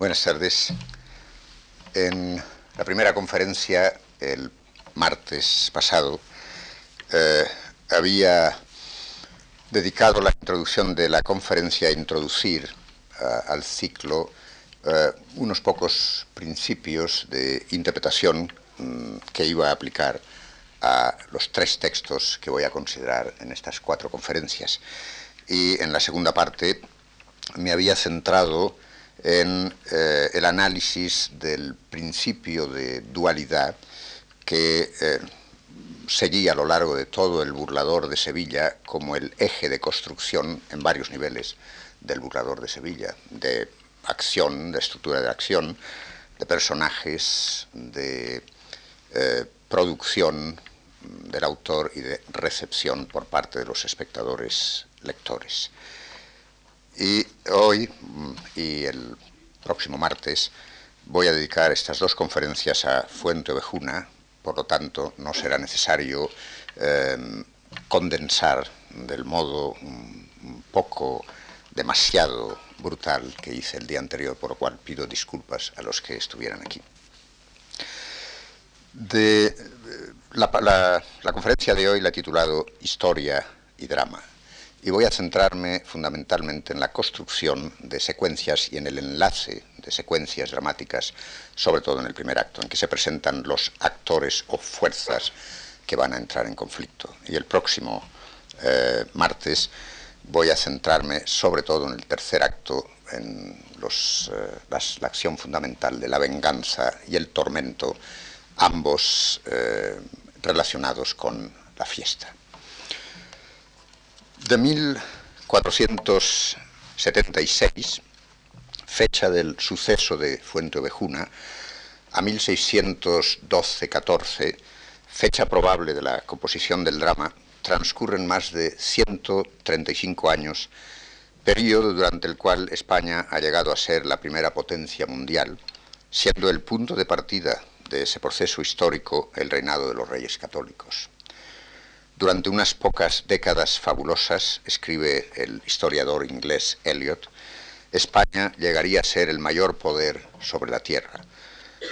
Buenas tardes. En la primera conferencia, el martes pasado, eh, había dedicado la introducción de la conferencia a introducir al ciclo eh, unos pocos principios de interpretación mm, que iba a aplicar a los tres textos que voy a considerar en estas cuatro conferencias. Y en la segunda parte me había centrado en eh, el análisis del principio de dualidad que eh, seguía a lo largo de todo el burlador de Sevilla como el eje de construcción en varios niveles del burlador de Sevilla, de acción, de estructura de acción, de personajes, de eh, producción del autor y de recepción por parte de los espectadores lectores. Y hoy mm, y el próximo martes voy a dedicar estas dos conferencias a Fuente Ovejuna, por lo tanto no será necesario em, condensar del modo un poco demasiado brutal que hice el día anterior, por lo cual pido disculpas a los que estuvieran aquí. De, la, la conferencia de hoy la he titulado Historia y Drama y voy a centrarme fundamentalmente en la construcción de secuencias y en el enlace de secuencias dramáticas, sobre todo en el primer acto, en que se presentan los actores o fuerzas que van a entrar en conflicto. Y el próximo eh, martes voy a centrarme sobre todo en el tercer acto, en eh, la acción fundamental de la venganza y el tormento, ambos eh, relacionados con la fiesta. De 1476, fecha del suceso de Fuente Ovejuna, a 1612-14, fecha probable de la composición del drama, transcurren más de 135 años, periodo durante el cual España ha llegado a ser la primera potencia mundial, siendo el punto de partida de ese proceso histórico el reinado de los reyes católicos. Durante unas pocas décadas fabulosas, escribe el historiador inglés Eliot, España llegaría a ser el mayor poder sobre la Tierra.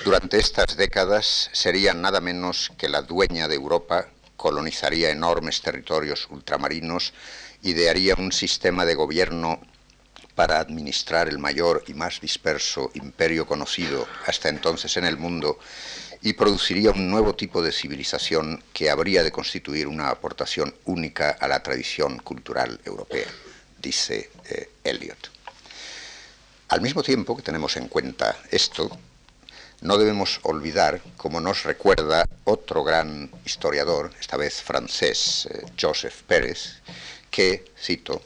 Durante estas décadas sería nada menos que la dueña de Europa, colonizaría enormes territorios ultramarinos, idearía un sistema de gobierno para administrar el mayor y más disperso imperio conocido hasta entonces en el mundo y produciría un nuevo tipo de civilización que habría de constituir una aportación única a la tradición cultural europea, dice eh, Eliot. Al mismo tiempo que tenemos en cuenta esto, no debemos olvidar, como nos recuerda otro gran historiador, esta vez francés, eh, Joseph Pérez, que, cito,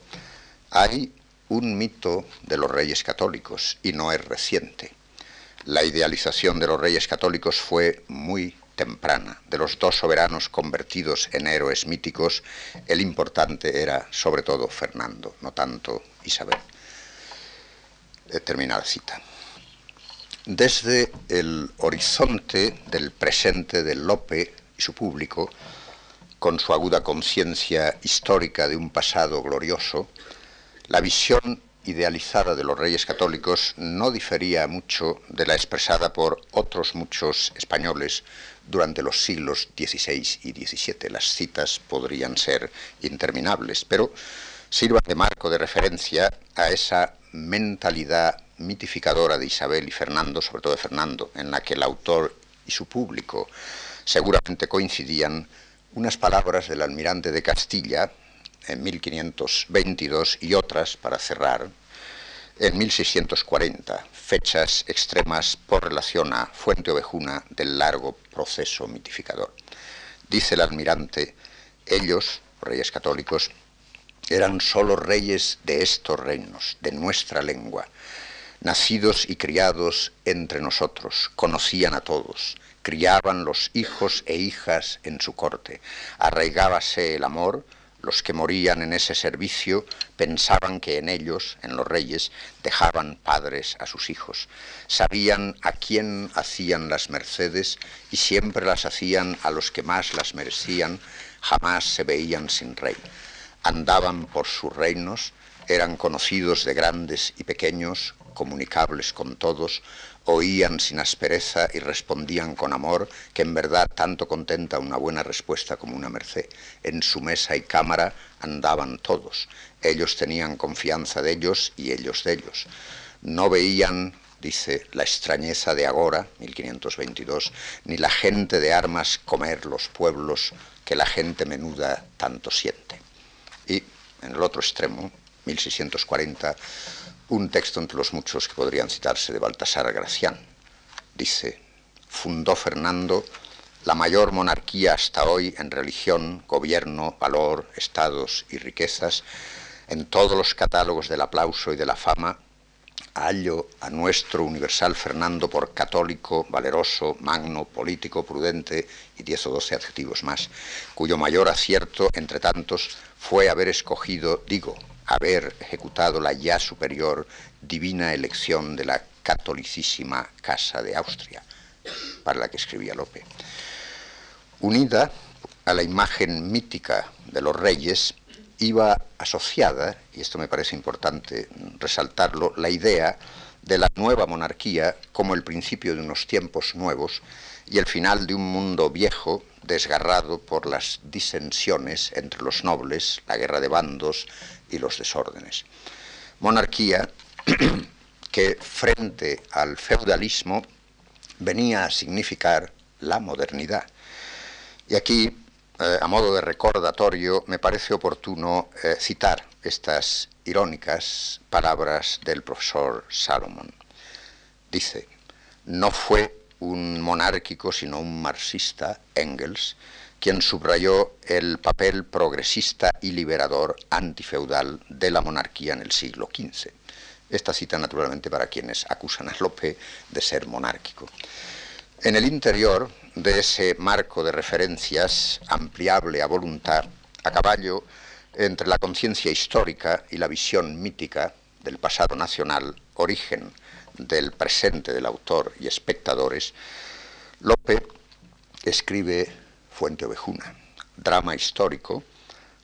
hay un mito de los reyes católicos y no es reciente la idealización de los reyes católicos fue muy temprana. De los dos soberanos convertidos en héroes míticos, el importante era sobre todo Fernando, no tanto Isabel. Terminada cita. Desde el horizonte del presente de Lope y su público, con su aguda conciencia histórica de un pasado glorioso, la visión idealizada de los reyes católicos no difería mucho de la expresada por otros muchos españoles durante los siglos XVI y XVII. Las citas podrían ser interminables, pero sirvan de marco de referencia a esa mentalidad mitificadora de Isabel y Fernando, sobre todo de Fernando, en la que el autor y su público seguramente coincidían unas palabras del almirante de Castilla, en 1522 y otras, para cerrar, en 1640, fechas extremas por relación a Fuente Ovejuna del largo proceso mitificador. Dice el almirante, ellos, reyes católicos, eran sólo reyes de estos reinos, de nuestra lengua, nacidos y criados entre nosotros, conocían a todos, criaban los hijos e hijas en su corte, arraigábase el amor, los que morían en ese servicio pensaban que en ellos, en los reyes, dejaban padres a sus hijos. Sabían a quién hacían las mercedes y siempre las hacían a los que más las merecían, jamás se veían sin rey. Andaban por sus reinos, eran conocidos de grandes y pequeños, comunicables con todos, oían sin aspereza y respondían con amor, que en verdad tanto contenta una buena respuesta como una merced. En su mesa y cámara andaban todos. Ellos tenían confianza de ellos y ellos de ellos. No veían, dice, la extrañeza de Agora, 1522, ni la gente de armas comer los pueblos que la gente menuda tanto siente. Y en el otro extremo, 1640, un texto entre los muchos que podrían citarse de Baltasar Gracián. Dice, fundó Fernando la mayor monarquía hasta hoy en religión, gobierno, valor, estados y riquezas, en todos los catálogos del aplauso y de la fama, hallo a nuestro universal Fernando por católico, valeroso, magno, político, prudente y diez o doce adjetivos más, cuyo mayor acierto, entre tantos, fue haber escogido, digo, haber ejecutado la ya superior divina elección de la catolicísima Casa de Austria, para la que escribía Lope. Unida a la imagen mítica de los reyes, iba asociada, y esto me parece importante resaltarlo, la idea de la nueva monarquía como el principio de unos tiempos nuevos y el final de un mundo viejo desgarrado por las disensiones entre los nobles, la guerra de bandos y los desórdenes. Monarquía que frente al feudalismo venía a significar la modernidad. Y aquí, eh, a modo de recordatorio, me parece oportuno eh, citar estas irónicas palabras del profesor Salomon. Dice, no fue un monárquico, sino un marxista, Engels, quien subrayó el papel progresista y liberador antifeudal de la monarquía en el siglo XV. Esta cita, naturalmente, para quienes acusan a Lope de ser monárquico. En el interior de ese marco de referencias, ampliable a voluntad, a caballo entre la conciencia histórica y la visión mítica del pasado nacional, origen del presente del autor y espectadores, Lope escribe Fuente Ovejuna, drama histórico,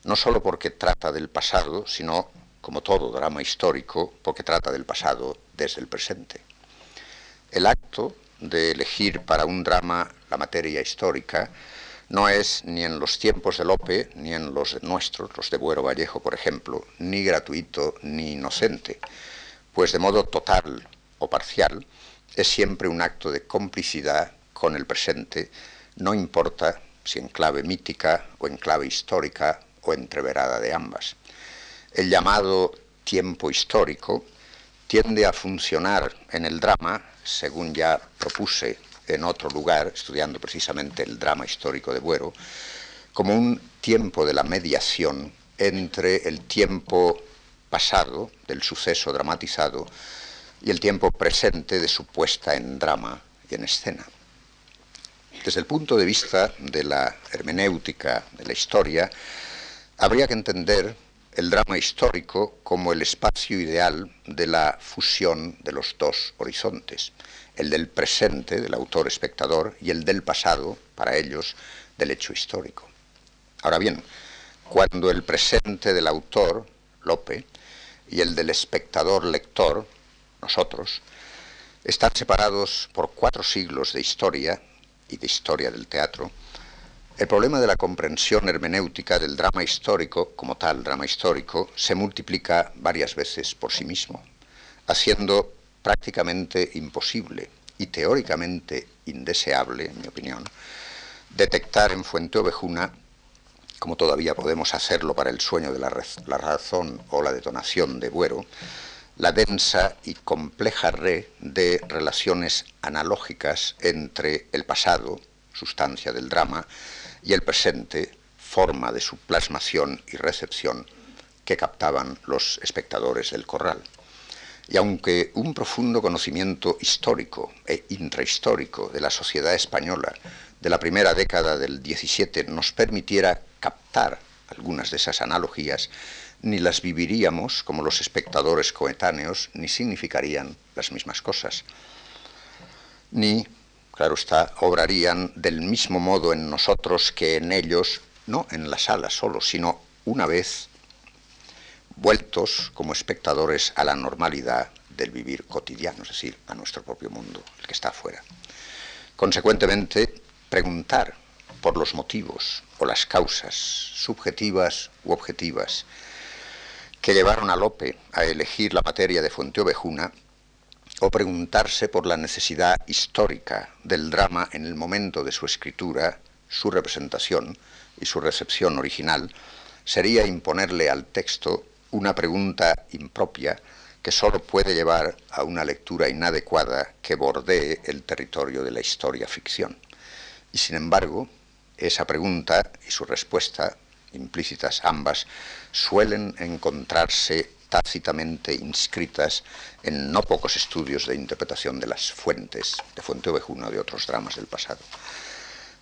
no solo porque trata del pasado, sino, como todo drama histórico, porque trata del pasado desde el presente. El acto de elegir para un drama la materia histórica no es ni en los tiempos de Lope, ni en los nuestros, los de Buero Vallejo, por ejemplo, ni gratuito ni inocente, pues de modo total o parcial es siempre un acto de complicidad con el presente, no importa si en clave mítica o en clave histórica o entreverada de ambas. El llamado tiempo histórico tiende a funcionar en el drama, según ya propuse en otro lugar, estudiando precisamente el drama histórico de Buero, como un tiempo de la mediación entre el tiempo pasado del suceso dramatizado y el tiempo presente de su puesta en drama y en escena. Desde el punto de vista de la hermenéutica de la historia, habría que entender el drama histórico como el espacio ideal de la fusión de los dos horizontes, el del presente del autor espectador y el del pasado, para ellos, del hecho histórico. Ahora bien, cuando el presente del autor, Lope, y el del espectador lector, nosotros, están separados por cuatro siglos de historia, y de historia del teatro, el problema de la comprensión hermenéutica del drama histórico, como tal drama histórico, se multiplica varias veces por sí mismo, haciendo prácticamente imposible y teóricamente indeseable, en mi opinión, detectar en Fuente Ovejuna, como todavía podemos hacerlo para el sueño de la, razón o la detonación de Buero, la densa y compleja red de relaciones analógicas entre el pasado, sustancia del drama, y el presente, forma de su plasmación y recepción que captaban los espectadores del corral. Y aunque un profundo conocimiento histórico e intrahistórico de la sociedad española de la primera década del XVII nos permitiera captar algunas de esas analogías, ni las viviríamos como los espectadores coetáneos, ni significarían las mismas cosas. Ni, claro está, obrarían del mismo modo en nosotros que en ellos, no en la sala solo, sino una vez vueltos como espectadores a la normalidad del vivir cotidiano, es decir, a nuestro propio mundo, el que está afuera. Consecuentemente, preguntar por los motivos o las causas subjetivas u objetivas que llevaron a Lope a elegir la materia de Fuenteovejuna o preguntarse por la necesidad histórica del drama en el momento de su escritura, su representación y su recepción original, sería imponerle al texto una pregunta impropia que sólo puede llevar a una lectura inadecuada que bordee el territorio de la historia ficción. Y sin embargo, esa pregunta y su respuesta, implícitas ambas, suelen encontrarse tácitamente inscritas en no pocos estudios de interpretación de las fuentes, de Fuente Ovejuna de otros dramas del pasado.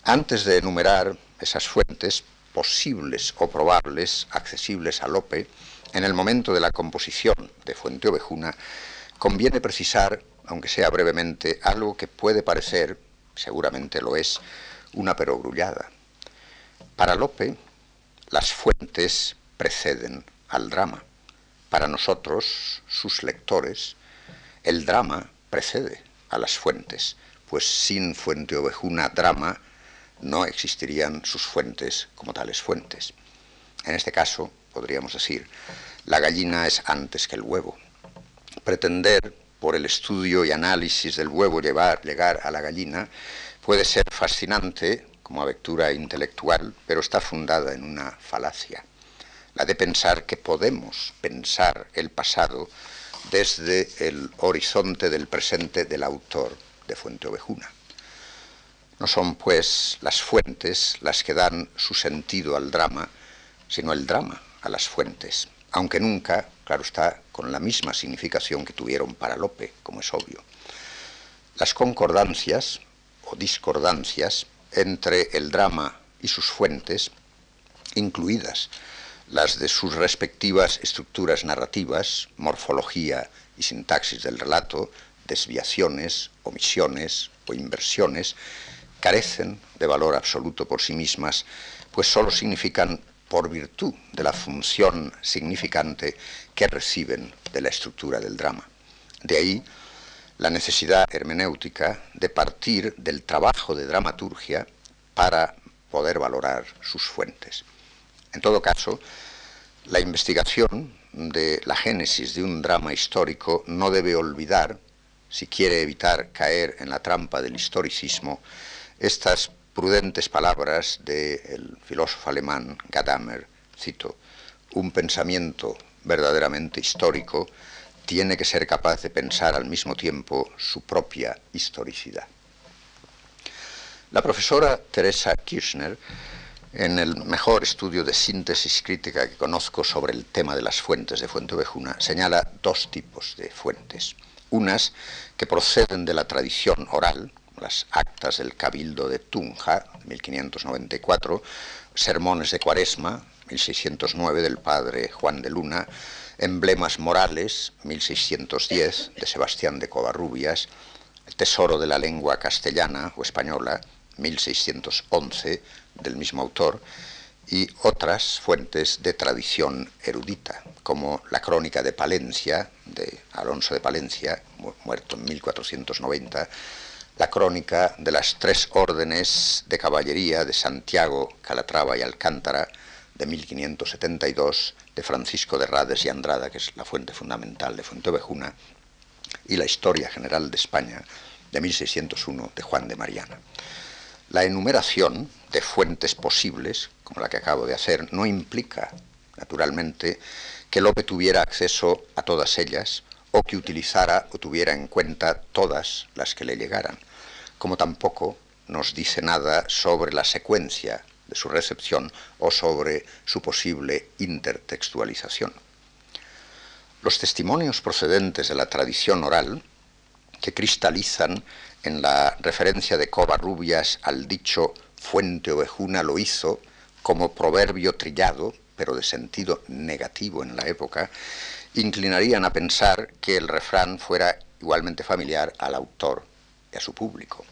Antes de enumerar esas fuentes, posibles o probables, accesibles a Lope, en el momento de la composición de Fuente Ovejuna, conviene precisar, aunque sea brevemente, algo que puede parecer, seguramente lo es, una perogrullada. Para Lope, las fuentes preceden al drama. Para nosotros, sus lectores, el drama precede a las fuentes, pues sin fuente ovejuna drama no existirían sus fuentes como tales fuentes. En este caso, podríamos decir, la gallina es antes que el huevo. Pretender, por el estudio y análisis del huevo, llegar a la gallina, puede ser fascinante como aventura intelectual, pero está fundada en una falacia la de pensar que podemos pensar el pasado desde el horizonte del presente del autor de Fuente Ovejuna. No son, pues, las fuentes las que dan su sentido al drama, sino el drama a las fuentes, aunque nunca, claro está, con la misma significación que tuvieron para Lope, como es obvio. Las concordancias o discordancias entre el drama y sus fuentes, incluidas las de sus respectivas estructuras narrativas, morfología y sintaxis del relato, desviaciones, omisiones o inversiones, carecen de valor absoluto por sí mismas, pues sólo significan por virtud de la función significante que reciben de la estructura del drama. De ahí la necesidad hermenéutica de partir del trabajo de dramaturgia para poder valorar sus fuentes. En todo caso, la investigación de la génesis de un drama histórico no debe olvidar, si quiere evitar caer en la trampa del historicismo, estas prudentes palabras del filósofo alemán Gadamer, cito, un pensamiento verdaderamente histórico tiene que ser capaz de pensar al mismo tiempo su propia historicidad. La profesora Teresa Kirchner en el mejor estudio de síntesis crítica que conozco sobre el tema de las fuentes de Fuente Ovejuna, señala dos tipos de fuentes. Unas que proceden de la tradición oral, las actas del Cabildo de Tunja, 1594, sermones de Cuaresma, 1609, del padre Juan de Luna, emblemas morales, 1610, de Sebastián de Covarrubias, el tesoro de la lengua castellana o española, 1611, del mismo autor, y otras fuentes de tradición erudita, como la Crónica de Palencia, de Alonso de Palencia, muerto en 1490, la Crónica de las Tres Órdenes de Caballería de Santiago, Calatrava y Alcántara, de 1572, de Francisco de Rades y Andrada, que es la fuente fundamental de Fuentevejuna, y la Historia General de España, de 1601, de Juan de Mariana. La enumeración de fuentes posibles, como la que acabo de hacer, no implica, naturalmente, que Lope tuviera acceso a todas ellas o que utilizara o tuviera en cuenta todas las que le llegaran, como tampoco nos dice nada sobre la secuencia de su recepción o sobre su posible intertextualización. Los testimonios procedentes de la tradición oral, que cristalizan en la referencia de Covarrubias al dicho Fuente Ovejuna lo hizo como proverbio trillado, pero de sentido negativo en la época, inclinarían a pensar que el refrán fuera igualmente familiar al autor y a su público.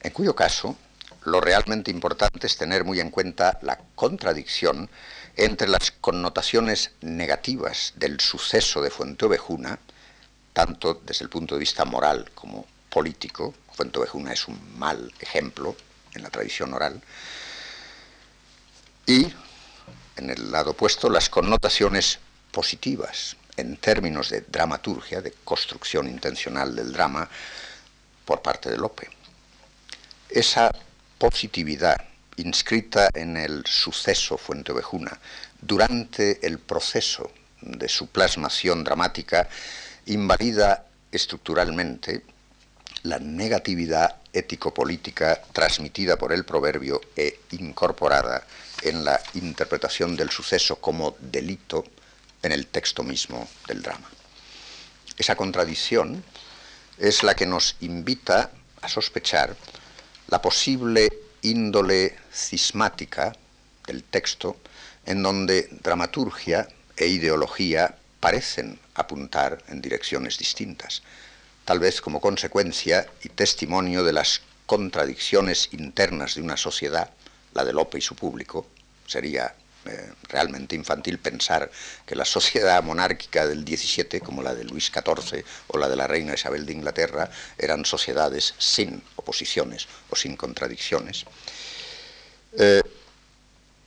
En cuyo caso, lo realmente importante es tener muy en cuenta la contradicción entre las connotaciones negativas del suceso de Fuenteovejuna, tanto desde el punto de vista moral como político, Fuenteovejuna es un mal ejemplo en la tradición oral, y en el lado opuesto las connotaciones positivas en términos de dramaturgia, de construcción intencional del drama por parte de Lope. Esa positividad inscrita en el suceso Fuentevejuna durante el proceso de su plasmación dramática invalida estructuralmente la negatividad ético-política transmitida por el proverbio e incorporada en la interpretación del suceso como delito en el texto mismo del drama. Esa contradicción es la que nos invita a sospechar la posible índole cismática del texto en donde dramaturgia e ideología parecen apuntar en direcciones distintas, tal vez como consecuencia y testimonio de las contradicciones internas de una sociedad, la de Lope y su público, sería eh, realmente infantil pensar que la sociedad monárquica del XVII, como la de Luis XIV o la de la reina Isabel de Inglaterra, eran sociedades sin oposiciones o sin contradicciones, eh,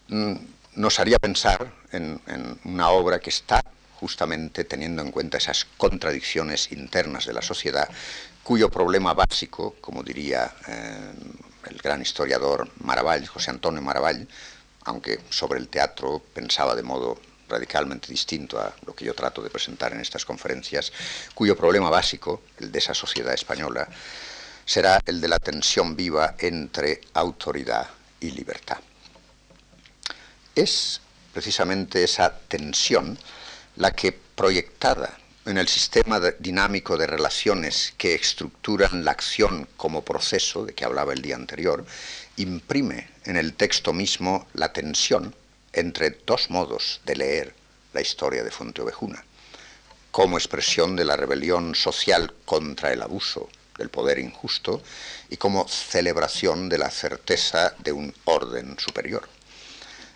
mm, nos haría pensar en, una obra que está justamente teniendo en cuenta esas contradicciones internas de la sociedad, cuyo problema básico, como diría eh, el gran historiador Maravall, José Antonio Maravall, aunque sobre el teatro pensaba de modo radicalmente distinto a lo que yo trato de presentar en estas conferencias, cuyo problema básico, el de esa sociedad española, será el de la tensión viva entre autoridad y libertad. Es precisamente esa tensión la que proyectada en el sistema dinámico de relaciones que estructuran la acción como proceso, de que hablaba el día anterior, imprime en el texto mismo la tensión entre dos modos de leer la historia de Fuenteovejuna, como expresión de la rebelión social contra el abuso del poder injusto y como celebración de la certeza de un orden superior.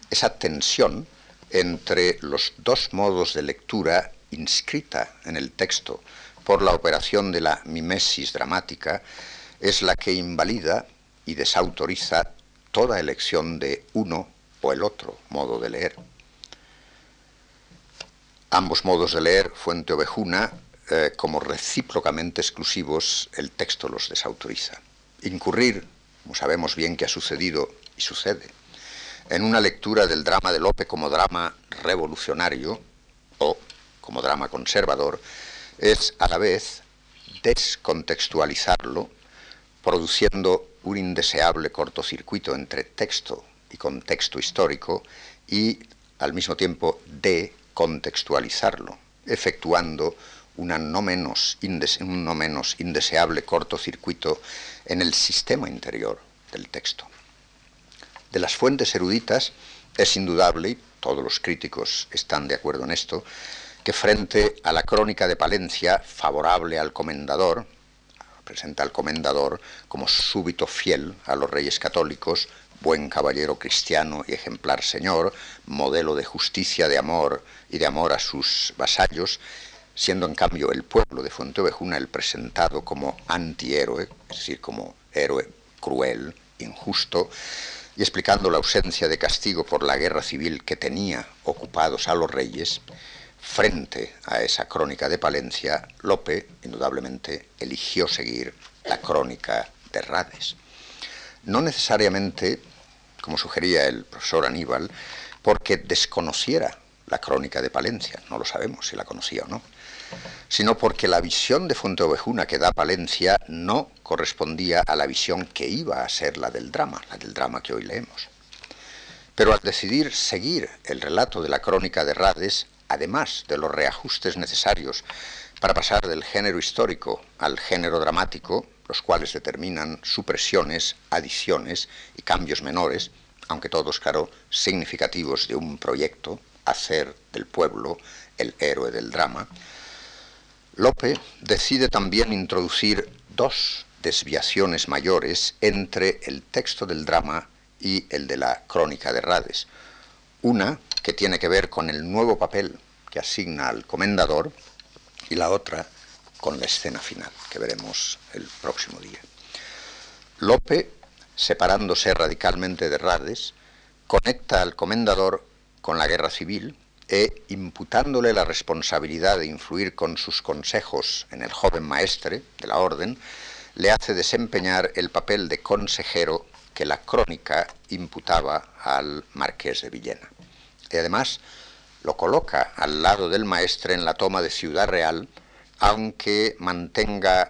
Esa tensión entre los dos modos de lectura inscrita en el texto por la operación de la mimesis dramática es la que invalida y desautoriza toda elección de uno o el otro modo de leer. Ambos modos de leer, Fuente Ovejuna, eh, como recíprocamente exclusivos, el texto los desautoriza. Incurrir, como sabemos bien que ha sucedido y sucede, en una lectura del drama de Lope como drama revolucionario o como drama conservador, es a la vez descontextualizarlo, produciendo un indeseable cortocircuito entre texto y contexto histórico y al mismo tiempo decontextualizarlo, efectuando un no menos indeseable cortocircuito en el sistema interior del texto. De las fuentes eruditas es indudable, y todos los críticos están de acuerdo en esto, que frente a la crónica de Palencia, favorable al comendador, presenta al comendador como súbito fiel a los reyes católicos, buen caballero cristiano y ejemplar señor, modelo de justicia, de amor y de amor a sus vasallos, siendo en cambio el pueblo de Fuenteovejuna el presentado como antihéroe, es decir, como héroe cruel, injusto, y explicando la ausencia de castigo por la guerra civil que tenía ocupados a los reyes, Frente a esa crónica de Palencia, Lope, indudablemente, eligió seguir la crónica de Rades. No necesariamente, como sugería el profesor Aníbal, porque desconociera la crónica de Palencia, no lo sabemos si la conocía o no, sino porque la visión de Fuenteovejuna que da Palencia no correspondía a la visión que iba a ser la del drama, la del drama que hoy leemos. Pero al decidir seguir el relato de la crónica de Rades, además de los reajustes necesarios para pasar del género histórico al género dramático, los cuales determinan supresiones, adiciones y cambios menores, aunque todos, claro, significativos de un proyecto, hacer del pueblo el héroe del drama, Lope decide también introducir dos desviaciones mayores entre el texto del drama y el de la crónica de Rades. Una que tiene que ver con el nuevo papel que asigna al comendador, y la otra con la escena final, que veremos el próximo día. Lope, separándose radicalmente de Rades, conecta al comendador con la guerra civil e, imputándole la responsabilidad de influir con sus consejos en el joven maestre de la orden, le hace desempeñar el papel de consejero que la crónica imputaba al marqués de Villena. Y además lo coloca al lado del maestre en la toma de Ciudad Real, aunque mantenga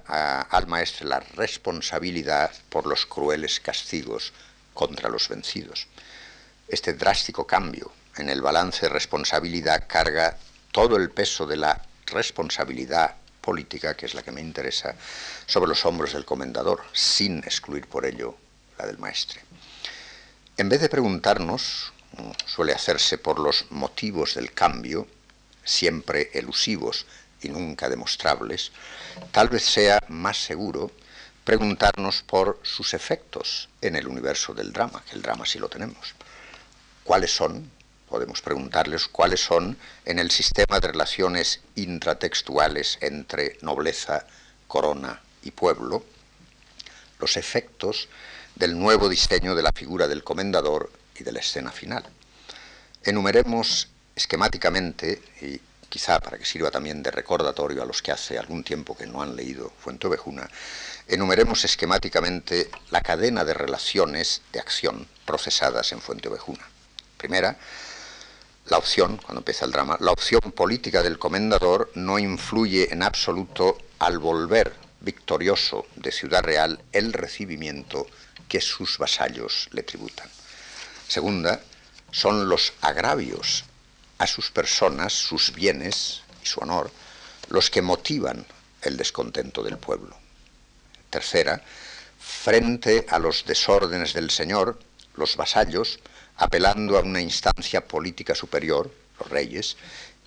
al maestre la responsabilidad por los crueles castigos contra los vencidos. Este drástico cambio en el balance responsabilidad carga todo el peso de la responsabilidad política, que es la que me interesa, sobre los hombros del comendador, sin excluir por ello la del maestre. En vez de preguntarnos, suele hacerse por los motivos del cambio, siempre elusivos y nunca demostrables, tal vez sea más seguro preguntarnos por sus efectos en el universo del drama, que el drama sí lo tenemos. ¿Cuáles son? Podemos preguntarles cuáles son en el sistema de relaciones intratextuales entre nobleza, corona y pueblo los efectos del nuevo diseño de la figura del comendador y de la escena final. Enumeremos esquemáticamente, y quizá para que sirva también de recordatorio a los que hace algún tiempo que no han leído Fuente Ovejuna, enumeremos esquemáticamente la cadena de relaciones de acción procesadas en Fuente Ovejuna. Primera, la opción, cuando empieza el drama, la opción política del comendador no influye en absoluto al volver victorioso de Ciudad Real el recibimiento que sus vasallos le tributan. Segunda, son los agravios a sus personas, sus bienes y su honor, los que motivan el descontento del pueblo. Tercera, frente a los desórdenes del Señor, los vasallos, apelando a una instancia política superior, los reyes,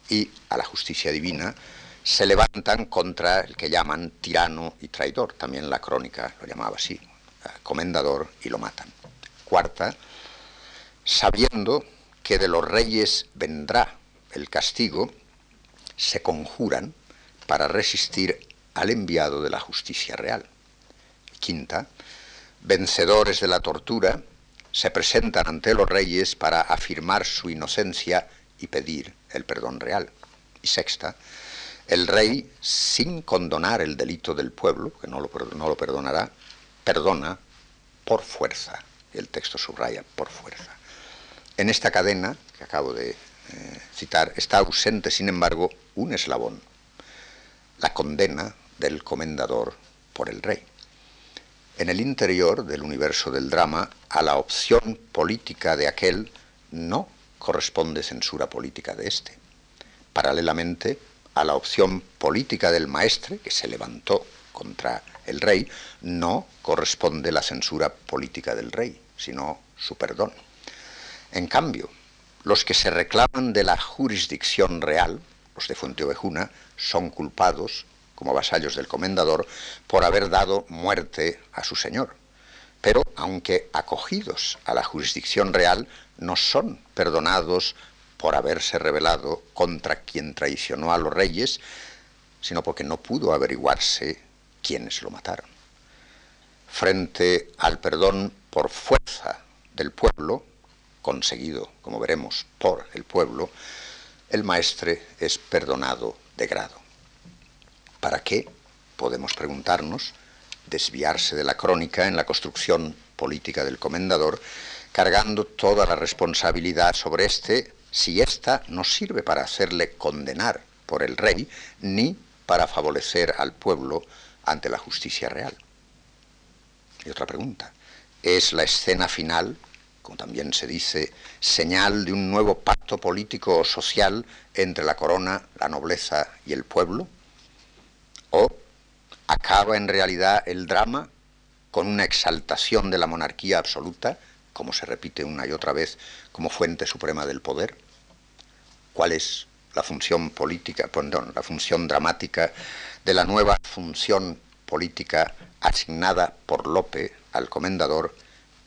y a la justicia divina, se levantan contra el que llaman tirano y traidor, también la crónica lo llamaba así, comendador, y lo matan. Cuarta, sabiendo que de los reyes vendrá el castigo, se conjuran para resistir al enviado de la justicia real. Quinta, vencedores de la tortura, se presentan ante los reyes para afirmar su inocencia y pedir el perdón real. Y sexta, el rey, sin condonar el delito del pueblo, que no lo, no lo perdonará, perdona por fuerza. El texto subraya por fuerza. En esta cadena que acabo de eh, citar está ausente, sin embargo, un eslabón, la condena del comendador por el rey. En el interior del universo del drama, a la opción política de aquel no corresponde censura política de éste. Paralelamente, a la opción política del maestre, que se levantó contra el rey, no corresponde la censura política del rey, sino su perdón. En cambio, los que se reclaman de la jurisdicción real, los de Fuente Ovejuna, son culpados, como vasallos del comendador, por haber dado muerte a su señor. Pero, aunque acogidos a la jurisdicción real, no son perdonados por haberse rebelado contra quien traicionó a los reyes, sino porque no pudo averiguarse quiénes lo mataron. Frente al perdón por fuerza del pueblo, conseguido, como veremos, por el pueblo, el maestre es perdonado de grado. ¿Para qué? Podemos preguntarnos, desviarse de la crónica en la construcción política del comendador, cargando toda la responsabilidad sobre éste, si ésta no sirve para hacerle condenar por el rey, ni para favorecer al pueblo ante la justicia real. Y otra pregunta, ¿es la escena final como también se dice, señal de un nuevo pacto político o social entre la corona, la nobleza y el pueblo? ¿O acaba en realidad el drama con una exaltación de la monarquía absoluta, como se repite una y otra vez como fuente suprema del poder? ¿Cuál es la función política, perdón, la función dramática de la nueva función política asignada por Lope al comendador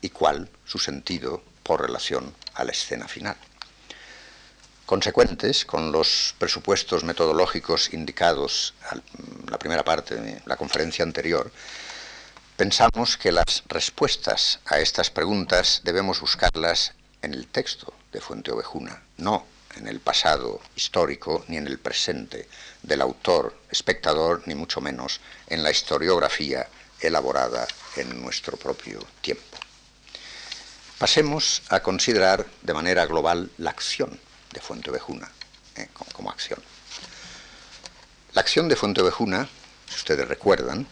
y cuál su sentido por relación a la escena final. Consecuentes con los presupuestos metodológicos indicados en la primera parte de la conferencia anterior, pensamos que las respuestas a estas preguntas debemos buscarlas en el texto de Fuente Ovejuna, no en el pasado histórico ni en el presente del autor, espectador, ni mucho menos en la historiografía elaborada en nuestro propio tiempo. Pasemos a considerar de manera global la acción de Fuente Ovejuna eh, como, acción. La acción de Fuente Ovejuna, si ustedes recuerdan,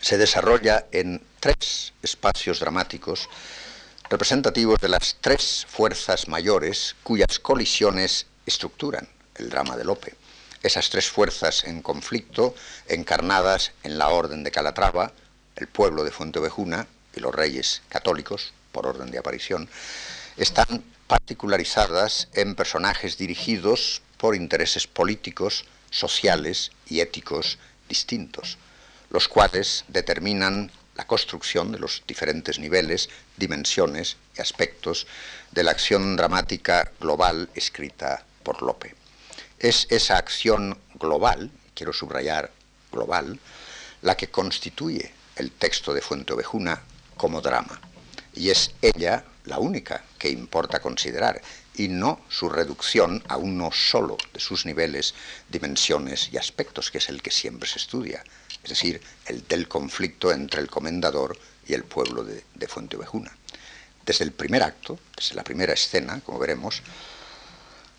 se desarrolla en tres espacios dramáticos representativos de las tres fuerzas mayores cuyas colisiones estructuran el drama de Lope. Esas tres fuerzas en conflicto, encarnadas en la Orden de Calatrava, el pueblo de Fuenteovejuna y los reyes católicos, por orden de aparición, están particularizadas en personajes dirigidos por intereses políticos, sociales y éticos distintos, los cuales determinan la construcción de los diferentes niveles, dimensiones y aspectos de la acción dramática global escrita por Lope. Es esa acción global, quiero subrayar global, la que constituye el texto de Fuente Ovejuna como drama. Y es ella la única que importa considerar, y no su reducción a uno solo de sus niveles, dimensiones y aspectos, que es el que siempre se estudia, es decir, el del conflicto entre el comendador y el pueblo de, de Fuente Ovejuna. Desde el primer acto, desde la primera escena, como veremos,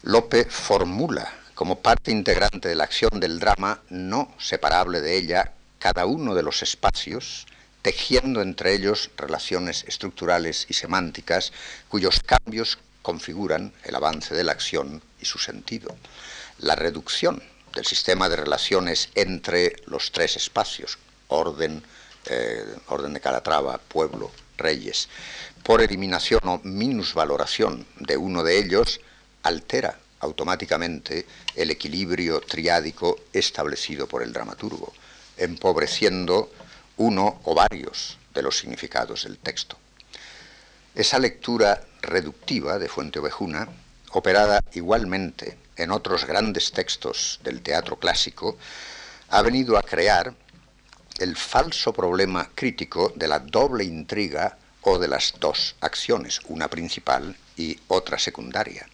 Lope formula como parte integrante de la acción del drama, no separable de ella, cada uno de los espacios, tejiendo entre ellos relaciones estructurales y semánticas cuyos cambios configuran el avance de la acción y su sentido. La reducción del sistema de relaciones entre los tres espacios, orden, eh, orden de Calatrava, pueblo, reyes, por eliminación o minusvaloración de uno de ellos, altera automáticamente el equilibrio triádico establecido por el dramaturgo, empobreciendo uno o varios de los significados del texto. Esa lectura reductiva de Fuente Ovejuna, operada igualmente en otros grandes textos del teatro clásico, ha venido a crear el falso problema crítico de la doble intriga o de las dos acciones, una principal y otra secundaria.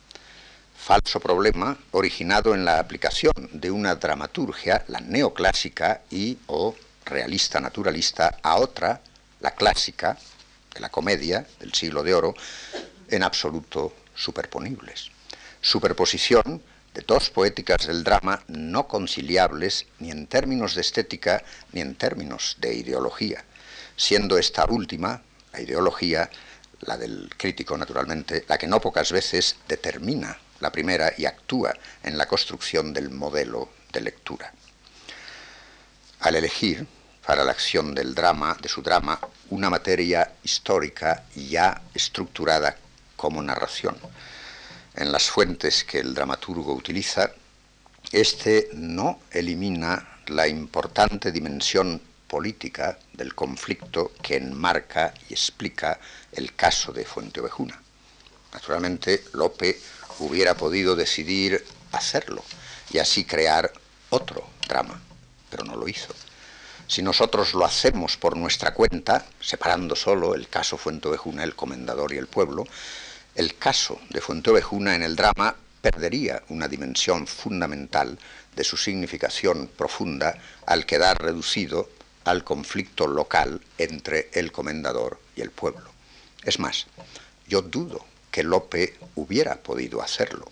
Falso problema originado en la aplicación de una dramaturgia, la neoclásica y o realista naturalista, a otra, la clásica, de la comedia del siglo de oro, en absoluto superponibles. Superposición de dos poéticas del drama no conciliables ni en términos de estética ni en términos de ideología, siendo esta última, la ideología, la del crítico naturalmente, la que no pocas veces determina la primera y actúa en la construcción del modelo de lectura. Al elegir para la acción del drama, de su drama, una materia histórica ya estructurada como narración, en las fuentes que el dramaturgo utiliza, este no elimina la importante dimensión política del conflicto que enmarca y explica el caso de Fuente Ovejuna. Naturalmente, Lope hubiera podido decidir hacerlo y así crear otro drama, pero no lo hizo. Si nosotros lo hacemos por nuestra cuenta, separando solo el caso Fuente Ovejuna, el comendador y el pueblo, el caso de Fuenteovejuna en el drama perdería una dimensión fundamental de su significación profunda al quedar reducido al conflicto local entre el comendador y el pueblo. Es más, yo dudo que Lope hubiera podido hacerlo,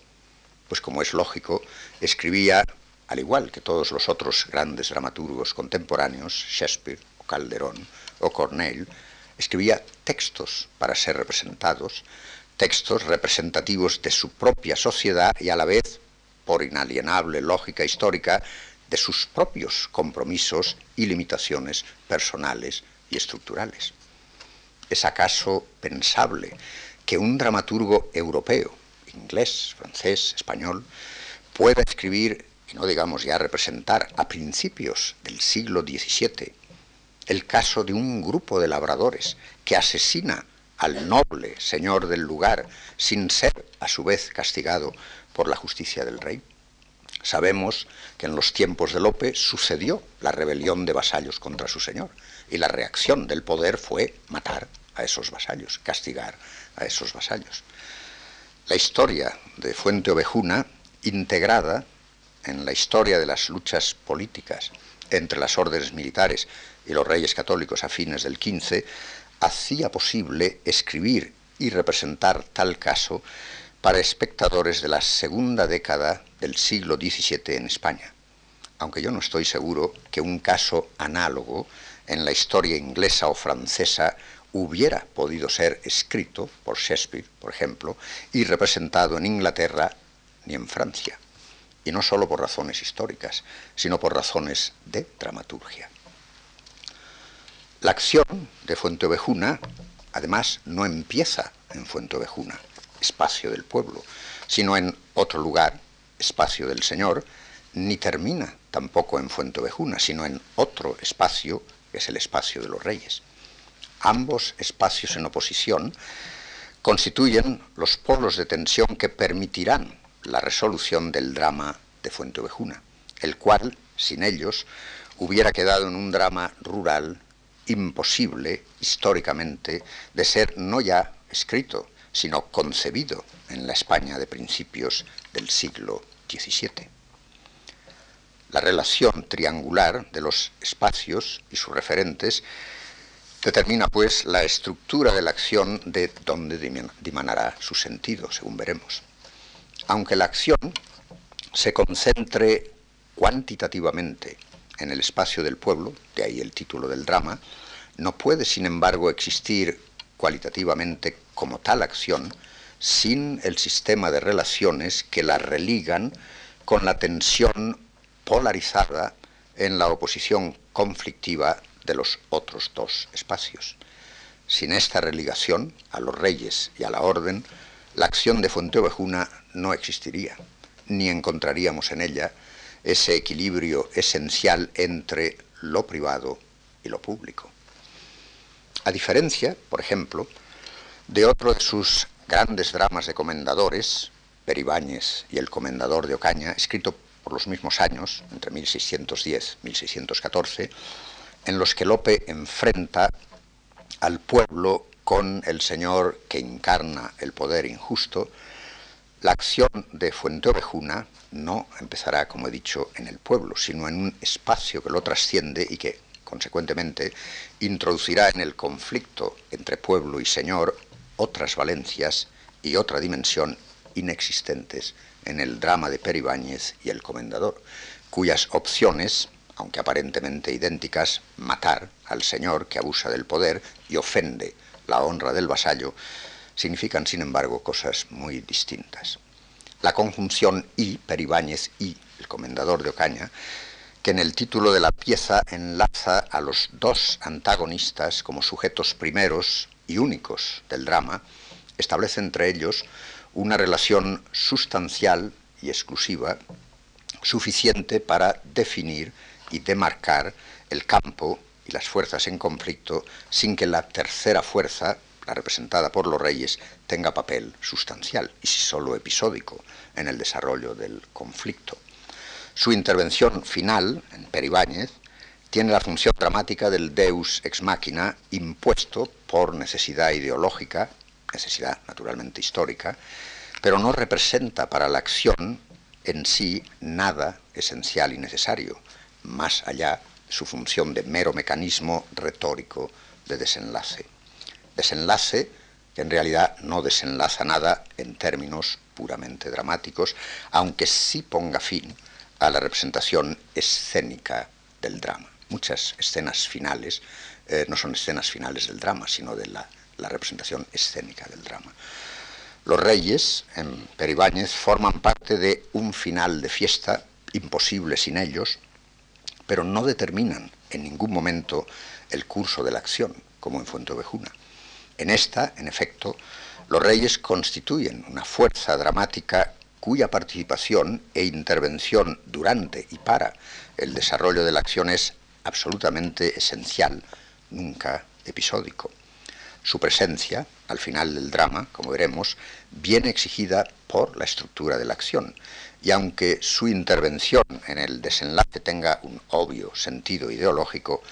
pues como es lógico, escribía, al igual que todos los otros grandes dramaturgos contemporáneos, Shakespeare o Calderón o Corneille, escribía textos para ser representados, textos representativos de su propia sociedad y a la vez, por inalienable lógica histórica, de sus propios compromisos y limitaciones personales y estructurales. ¿Es acaso pensable que un dramaturgo europeo, inglés, francés, español, pueda escribir, y no digamos ya representar, a principios del siglo XVII, el caso de un grupo de labradores que asesina al noble señor del lugar, sin ser a su vez castigado por la justicia del rey. Sabemos que en los tiempos de Lope sucedió la rebelión de vasallos contra su señor y la reacción del poder fue matar a esos vasallos, castigar a esos vasallos. La historia de Fuente Ovejuna, integrada en la historia de las luchas políticas entre las órdenes militares y los reyes católicos a fines del XV, hacía posible escribir y representar tal caso para espectadores de la segunda década del siglo XVII en España, aunque yo no estoy seguro que un caso análogo en la historia inglesa o francesa hubiera podido ser escrito por Shakespeare, por ejemplo, y representado en Inglaterra ni en Francia, y no solo por razones históricas, sino por razones de dramaturgia. La acción de Fuenteovejuna, además, no empieza en Fuenteovejuna, espacio del pueblo, sino en otro lugar, espacio del Señor, ni termina tampoco en Fuenteovejuna, sino en otro espacio, que es el espacio de los reyes. Ambos espacios en oposición constituyen los polos de tensión que permitirán la resolución del drama de Fuenteovejuna, el cual, sin ellos, hubiera quedado en un drama rural imposible históricamente de ser no ya escrito, sino concebido en la España de principios del siglo XVII. La relación triangular de los espacios y sus referentes determina pues la estructura de la acción de donde dimanará su sentido, según veremos. Aunque la acción se concentre cuantitativamente en el espacio del pueblo, de ahí el título del drama, no puede, sin embargo, existir cualitativamente como tal acción sin el sistema de relaciones que la religan con la tensión polarizada en la oposición conflictiva de los otros dos espacios. Sin esta religación a los reyes y a la orden, la acción de Fuenteovejuna no existiría, ni encontraríamos en ella ese equilibrio esencial entre lo privado y lo público. A diferencia, por ejemplo, de otro de sus grandes dramas de comendadores, Peribáñez y el comendador de Ocaña, escrito por los mismos años, entre 1610 y 1614, en los que Lope enfrenta al pueblo con el señor que encarna el poder injusto, la acción de Fuenteovejuna no empezará, como he dicho, en el pueblo, sino en un espacio que lo trasciende y que, consecuentemente, introducirá en el conflicto entre pueblo y señor otras valencias y otra dimensión inexistentes en el drama de Peribáñez y el Comendador, cuyas opciones, aunque aparentemente idénticas, matar al señor que abusa del poder y ofende la honra del vasallo, significan, sin embargo, cosas muy distintas. La conjunción y, Peribáñez y, el comendador de Ocaña, que en el título de la pieza enlaza a los dos antagonistas como sujetos primeros y únicos del drama, establece entre ellos una relación sustancial y exclusiva suficiente para definir y demarcar el campo y las fuerzas en conflicto sin que la tercera fuerza, la representada por los reyes, tenga papel sustancial y si solo episódico en el desarrollo del conflicto. Su intervención final, en Peribáñez, tiene la función dramática del deus ex machina impuesto por necesidad ideológica, necesidad naturalmente histórica, pero no representa para la acción en sí nada esencial y necesario, más allá su función de mero mecanismo retórico de desenlace. Desenlace que en realidad no desenlaza nada en términos puramente dramáticos, aunque sí ponga fin a la representación escénica del drama. Muchas escenas finales eh, no son escenas finales del drama, sino de la, representación escénica del drama. Los reyes, en Peribáñez, forman parte de un final de fiesta imposible sin ellos, pero no determinan en ningún momento el curso de la acción, como en Fuenteovejuna. En esta, en efecto, los reyes constituyen una fuerza dramática cuya participación e intervención durante y para el desarrollo de la acción es absolutamente esencial, nunca episódico. Su presencia, al final del drama, como veremos, viene exigida por la estructura de la acción, y aunque su intervención en el desenlace tenga un obvio sentido ideológico,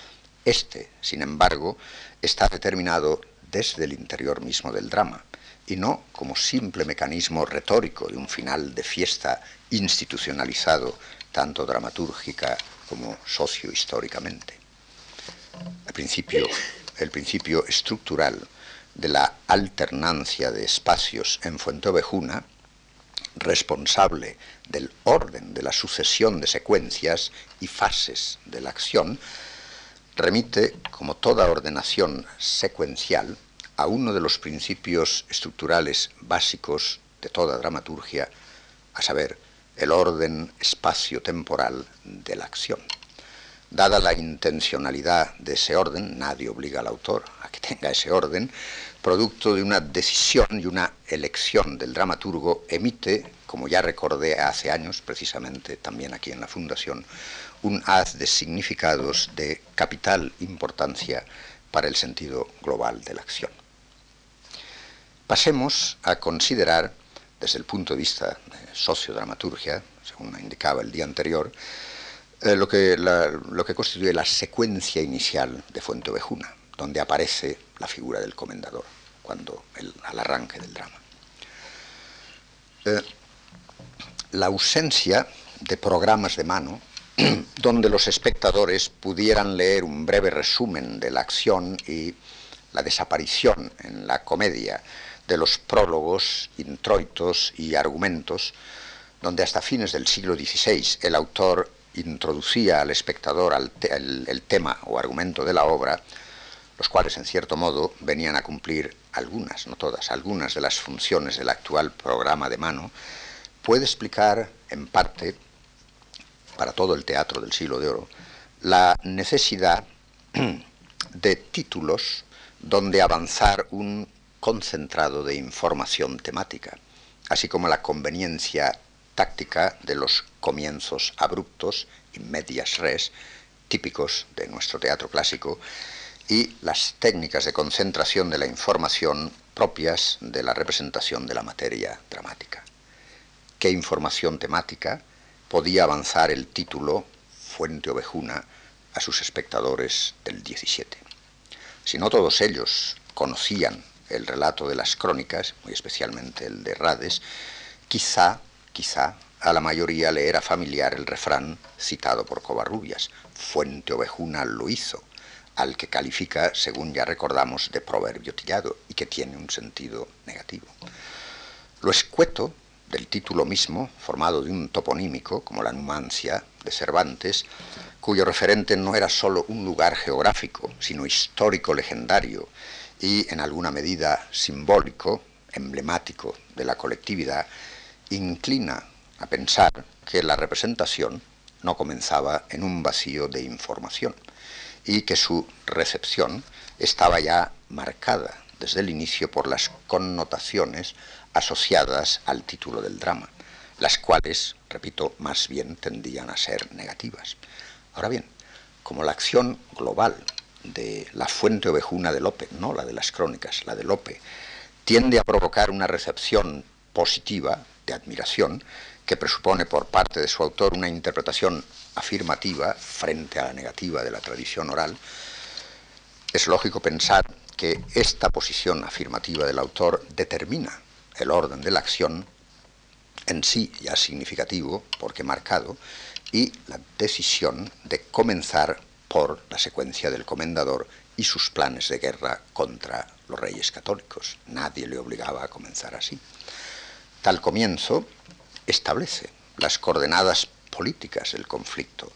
este, sin embargo, está determinado desde el interior mismo del drama, y no como simple mecanismo retórico de un final de fiesta institucionalizado, tanto dramatúrgica como sociohistóricamente. El principio, estructural de la alternancia de espacios en Fuenteovejuna, responsable del orden de la sucesión de secuencias y fases de la acción, remite, como toda ordenación secuencial, a uno de los principios estructurales básicos de toda dramaturgia, a saber, el orden espacio-temporal de la acción. Dada la intencionalidad de ese orden, nadie obliga al autor a que tenga ese orden, producto de una decisión y una elección del dramaturgo, emite, como ya recordé hace años, precisamente también aquí en la Fundación, un haz de significados de capital importancia para el sentido global de la acción. Pasemos a considerar, desde el punto de vista de sociodramaturgia, según indicaba el día anterior, eh, lo, que lo que constituye la secuencia inicial de Fuente Ovejuna, donde aparece la figura del comendador, cuando al arranque del drama. Eh, la ausencia de programas de mano donde los espectadores pudieran leer un breve resumen de la acción y la desaparición en la comedia de los prólogos, introitos y argumentos, donde hasta fines del siglo XVI el autor introducía al espectador el, tema o argumento de la obra, los cuales en cierto modo venían a cumplir algunas, no todas, algunas de las funciones del actual programa de mano, puede explicar en parte, para todo el teatro del siglo de oro, la necesidad de títulos donde avanzar un concentrado de información temática, así como la conveniencia táctica de los comienzos abruptos y medias res típicos de nuestro teatro clásico y las técnicas de concentración de la información propias de la representación de la materia dramática. ¿Qué información temática podía avanzar el título Fuente Ovejuna a sus espectadores del 17? Si no todos ellos conocían el relato de las crónicas, muy especialmente el de Rades, quizá, quizá a la mayoría le era familiar el refrán citado por Covarrubias, Fuente Ovejuna lo hizo, al que califica, según ya recordamos, de proverbio tillado y que tiene un sentido negativo. Lo escueto del título mismo, formado de un toponímico, como la Numancia de Cervantes, cuyo referente no era sólo un lugar geográfico, sino histórico legendario, y en alguna medida simbólico, emblemático de la colectividad, inclina a pensar que la representación no comenzaba en un vacío de información y que su recepción estaba ya marcada desde el inicio por las connotaciones asociadas al título del drama, las cuales, repito, más bien tendían a ser negativas. Ahora bien, como la acción global de la fuente ovejuna de Lope, no la de las crónicas, la de Lope, tiende a provocar una recepción positiva, de admiración, que presupone por parte de su autor una interpretación afirmativa frente a la negativa de la tradición oral, es lógico pensar que esta posición afirmativa del autor determina el orden de la acción, en sí ya significativo, porque marcado, y la decisión de comenzar por la secuencia del comendador y sus planes de guerra contra los reyes católicos. Nadie le obligaba a comenzar así. Tal comienzo establece las coordenadas políticas del conflicto,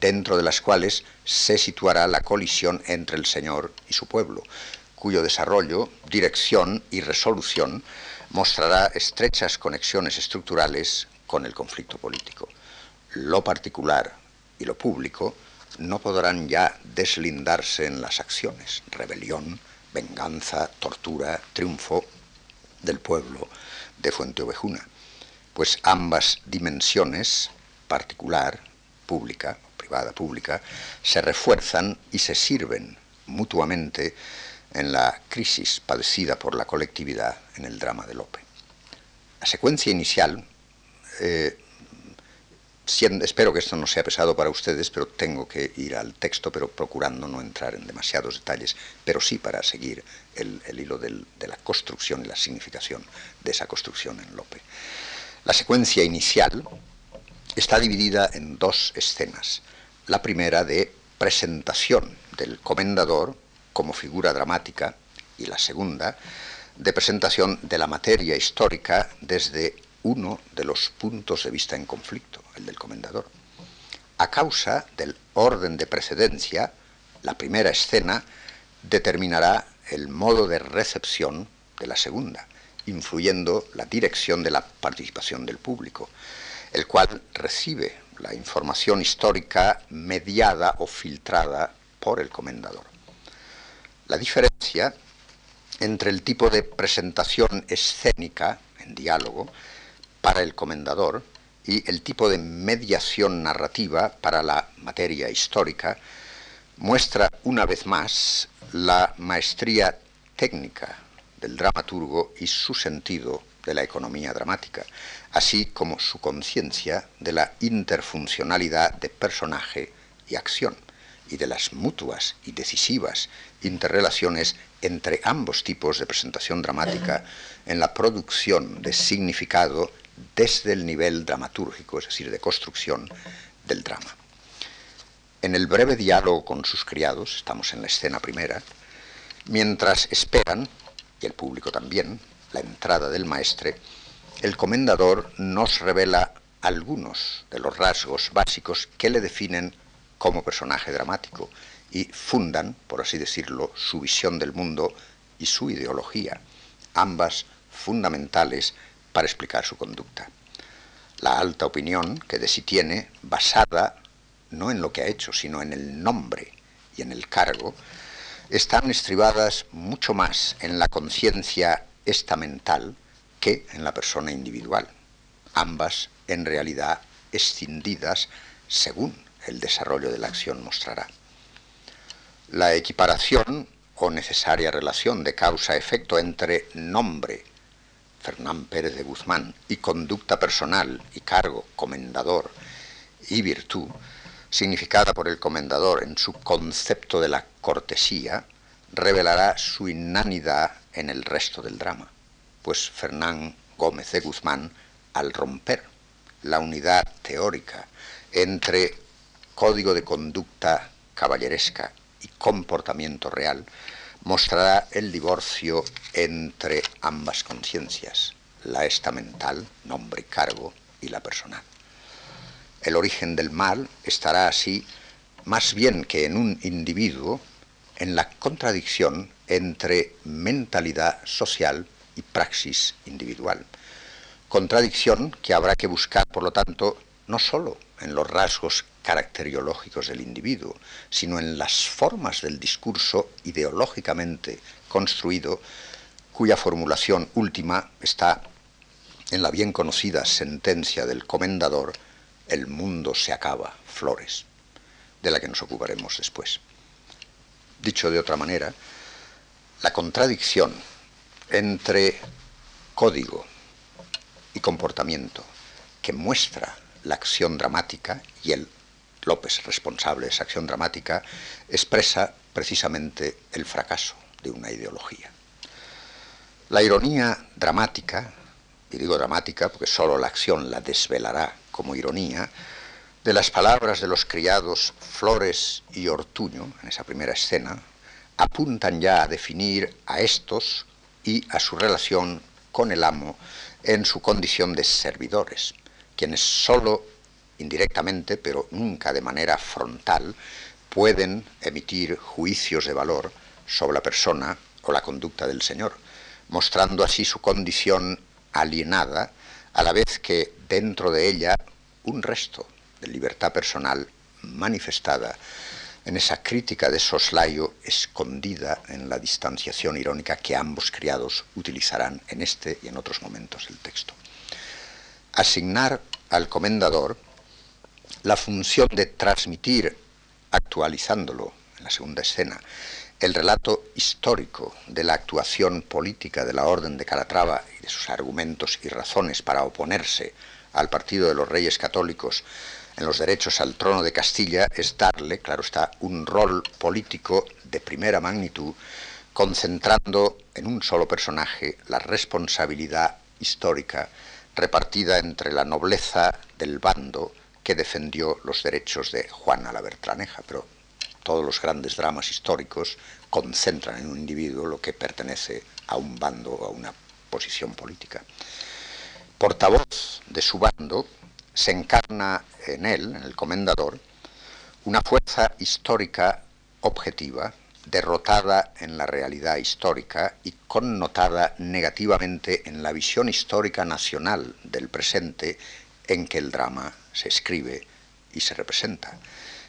dentro de las cuales se situará la colisión entre el Señor y su pueblo, cuyo desarrollo, dirección y resolución mostrará estrechas conexiones estructurales con el conflicto político. Lo particular y lo público no podrán ya deslindarse en las acciones, rebelión, venganza, tortura, triunfo del pueblo de Fuente Ovejuna, pues ambas dimensiones, particular, pública, privada, pública, se refuerzan y se sirven mutuamente en la crisis padecida por la colectividad en el drama de Lope. La secuencia inicial, eh, espero que esto no sea pesado para ustedes, pero tengo que ir al texto, pero procurando no entrar en demasiados detalles, pero sí para seguir el, hilo de la construcción y la significación de esa construcción en Lope. La secuencia inicial está dividida en dos escenas. La primera de presentación del comendador como figura dramática y la segunda de presentación de la materia histórica desde uno de los puntos de vista en conflicto, el del comendador. A causa del orden de precedencia, la primera escena determinará el modo de recepción de la segunda influyendo la dirección de la participación del público, el cual recibe la información histórica mediada o filtrada por el comendador. La diferencia entre el tipo de presentación escénica en diálogo para el comendador y el tipo de mediación narrativa para la materia histórica muestra una vez más la maestría técnica del dramaturgo y su sentido de la economía dramática, así como su conciencia de la interfuncionalidad de personaje y acción y de las mutuas y decisivas interrelaciones entre ambos tipos de presentación dramática en la producción de significado desde el nivel dramatúrgico, es decir, de construcción del drama. En el breve diálogo con sus criados, estamos en la escena primera, mientras esperan y el público también, la entrada del maestre, el comendador nos revela algunos de los rasgos básicos que le definen como personaje dramático y fundan, por así decirlo, su visión del mundo y su ideología, ambas fundamentales para explicar su conducta. La alta opinión que de sí tiene, basada no en lo que ha hecho, sino en el nombre y en el cargo, están estribadas mucho más en la conciencia estamental que en la persona individual, ambas en realidad escindidas según el desarrollo de la acción mostrará. La equiparación o necesaria relación de causa-efecto entre nombre, Fernán Pérez de Guzmán, y conducta personal y cargo, comendador, y virtud, significada por el comendador en su concepto de la cortesía, revelará su inanidad en el resto del drama, pues Fernán Gómez de Guzmán, al romper la unidad teórica entre código de conducta caballeresca y comportamiento real, mostrará el divorcio entre ambas conciencias, la estamental, nombre y cargo, y la personal. El origen del mal estará así más bien que en un individuo, en la contradicción entre mentalidad social y praxis individual. Contradicción que habrá que buscar, por lo tanto, no sólo en los rasgos caracteriológicos del individuo, sino en las formas del discurso ideológicamente construido, cuya formulación última está en la bien conocida sentencia del comendador el mundo se acaba, Flores, de la que nos ocuparemos después. Dicho de otra manera, la contradicción entre código y comportamiento que muestra la acción dramática y el López responsable de esa acción dramática expresa precisamente el fracaso de una ideología. La ironía dramática, y digo dramática porque solo la acción la desvelará como ironía, de las palabras de los criados Flores y Ortuño, en esa primera escena, apuntan ya a definir a estos y a su relación con el amo en su condición de servidores, quienes sólo indirectamente, pero nunca de manera frontal, pueden emitir juicios de valor sobre la persona o la conducta del Señor, mostrando así su condición alienada a la vez que dentro de ella un resto de libertad personal manifestada en esa crítica de soslayo escondida en la distanciación irónica que ambos criados utilizarán en este y en otros momentos del texto. Asignar al comendador la función de transmitir, actualizándolo en la segunda escena, el relato histórico de la actuación política de la Orden de Calatrava y de sus argumentos y razones para oponerse al partido de los reyes católicos en los derechos al trono de Castilla es darle, claro está, un rol político de primera magnitud, concentrando en un solo personaje la responsabilidad histórica repartida entre la nobleza del bando que defendió los derechos de Juana la Bertraneja, pero todos los grandes dramas históricos concentran en un individuo lo que pertenece a un bando o a una posición política. Portavoz de su bando, se encarna en él, en el comendador, una fuerza histórica objetiva, derrotada en la realidad histórica y connotada negativamente en la visión histórica nacional del presente en que el drama se escribe y se representa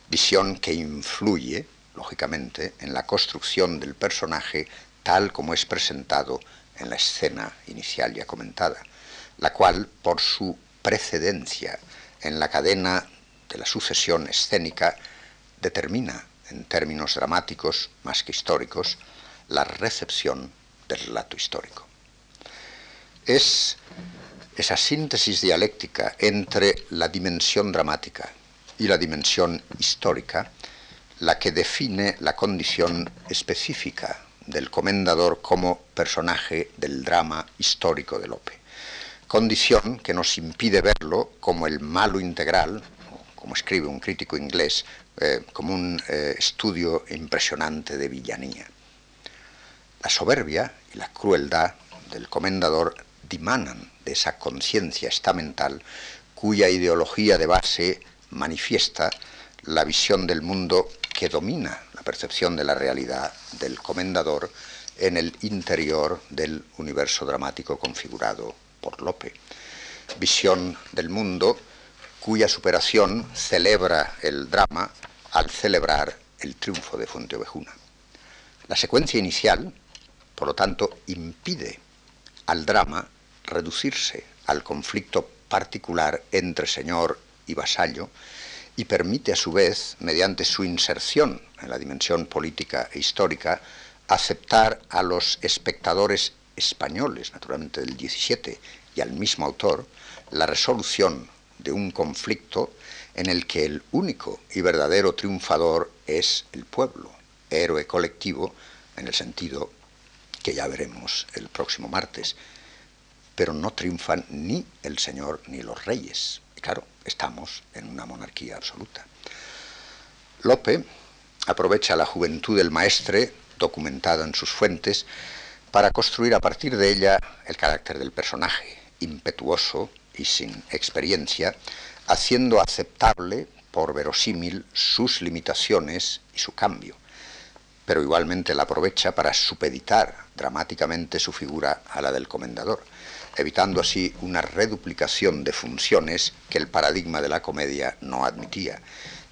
visión que influye, lógicamente, en la construcción del personaje tal como es presentado en la escena inicial ya comentada, la cual, por su precedencia en la cadena de la sucesión escénica, determina, en términos dramáticos más que históricos, la recepción del relato histórico. Es esa síntesis dialéctica entre la dimensión dramática y la dimensión histórica, la que define la condición específica del comendador como personaje del drama histórico de Lope. Condición que nos impide verlo como el malo integral, como escribe un crítico inglés, eh, como un eh, estudio impresionante de villanía. La soberbia y la crueldad del comendador dimanan de esa conciencia estamental cuya ideología de base manifiesta la visión del mundo que domina la percepción de la realidad del comendador en el interior del universo dramático configurado por Lope. Visión del mundo cuya superación celebra el drama al celebrar el triunfo de Fuenteovejuna. La secuencia inicial, por lo tanto, impide al drama reducirse al conflicto particular entre señor y vasallo, y permite a su vez, mediante su inserción en la dimensión política e histórica, aceptar a los espectadores españoles, naturalmente del 17, y al mismo autor, la resolución de un conflicto en el que el único y verdadero triunfador es el pueblo, héroe colectivo, en el sentido que ya veremos el próximo martes, pero no triunfan ni el Señor ni los reyes. Y claro, estamos en una monarquía absoluta. Lope aprovecha la juventud del maestre, documentada en sus fuentes, para construir a partir de ella el carácter del personaje, impetuoso y sin experiencia, haciendo aceptable, por verosímil, sus limitaciones y su cambio, pero igualmente la aprovecha para supeditar dramáticamente su figura a la del comendador evitando así una reduplicación de funciones que el paradigma de la comedia no admitía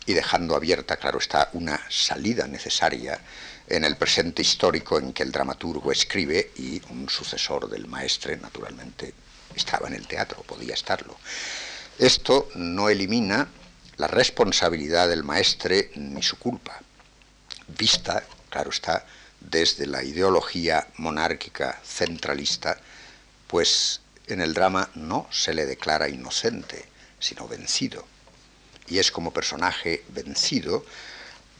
y dejando abierta, claro está, una salida necesaria en el presente histórico en que el dramaturgo escribe y un sucesor del maestre, naturalmente, estaba en el teatro, podía estarlo. Esto no elimina la responsabilidad del maestre ni su culpa, vista, claro está, desde la ideología monárquica centralista pues en el drama no se le declara inocente, sino vencido. Y es como personaje vencido,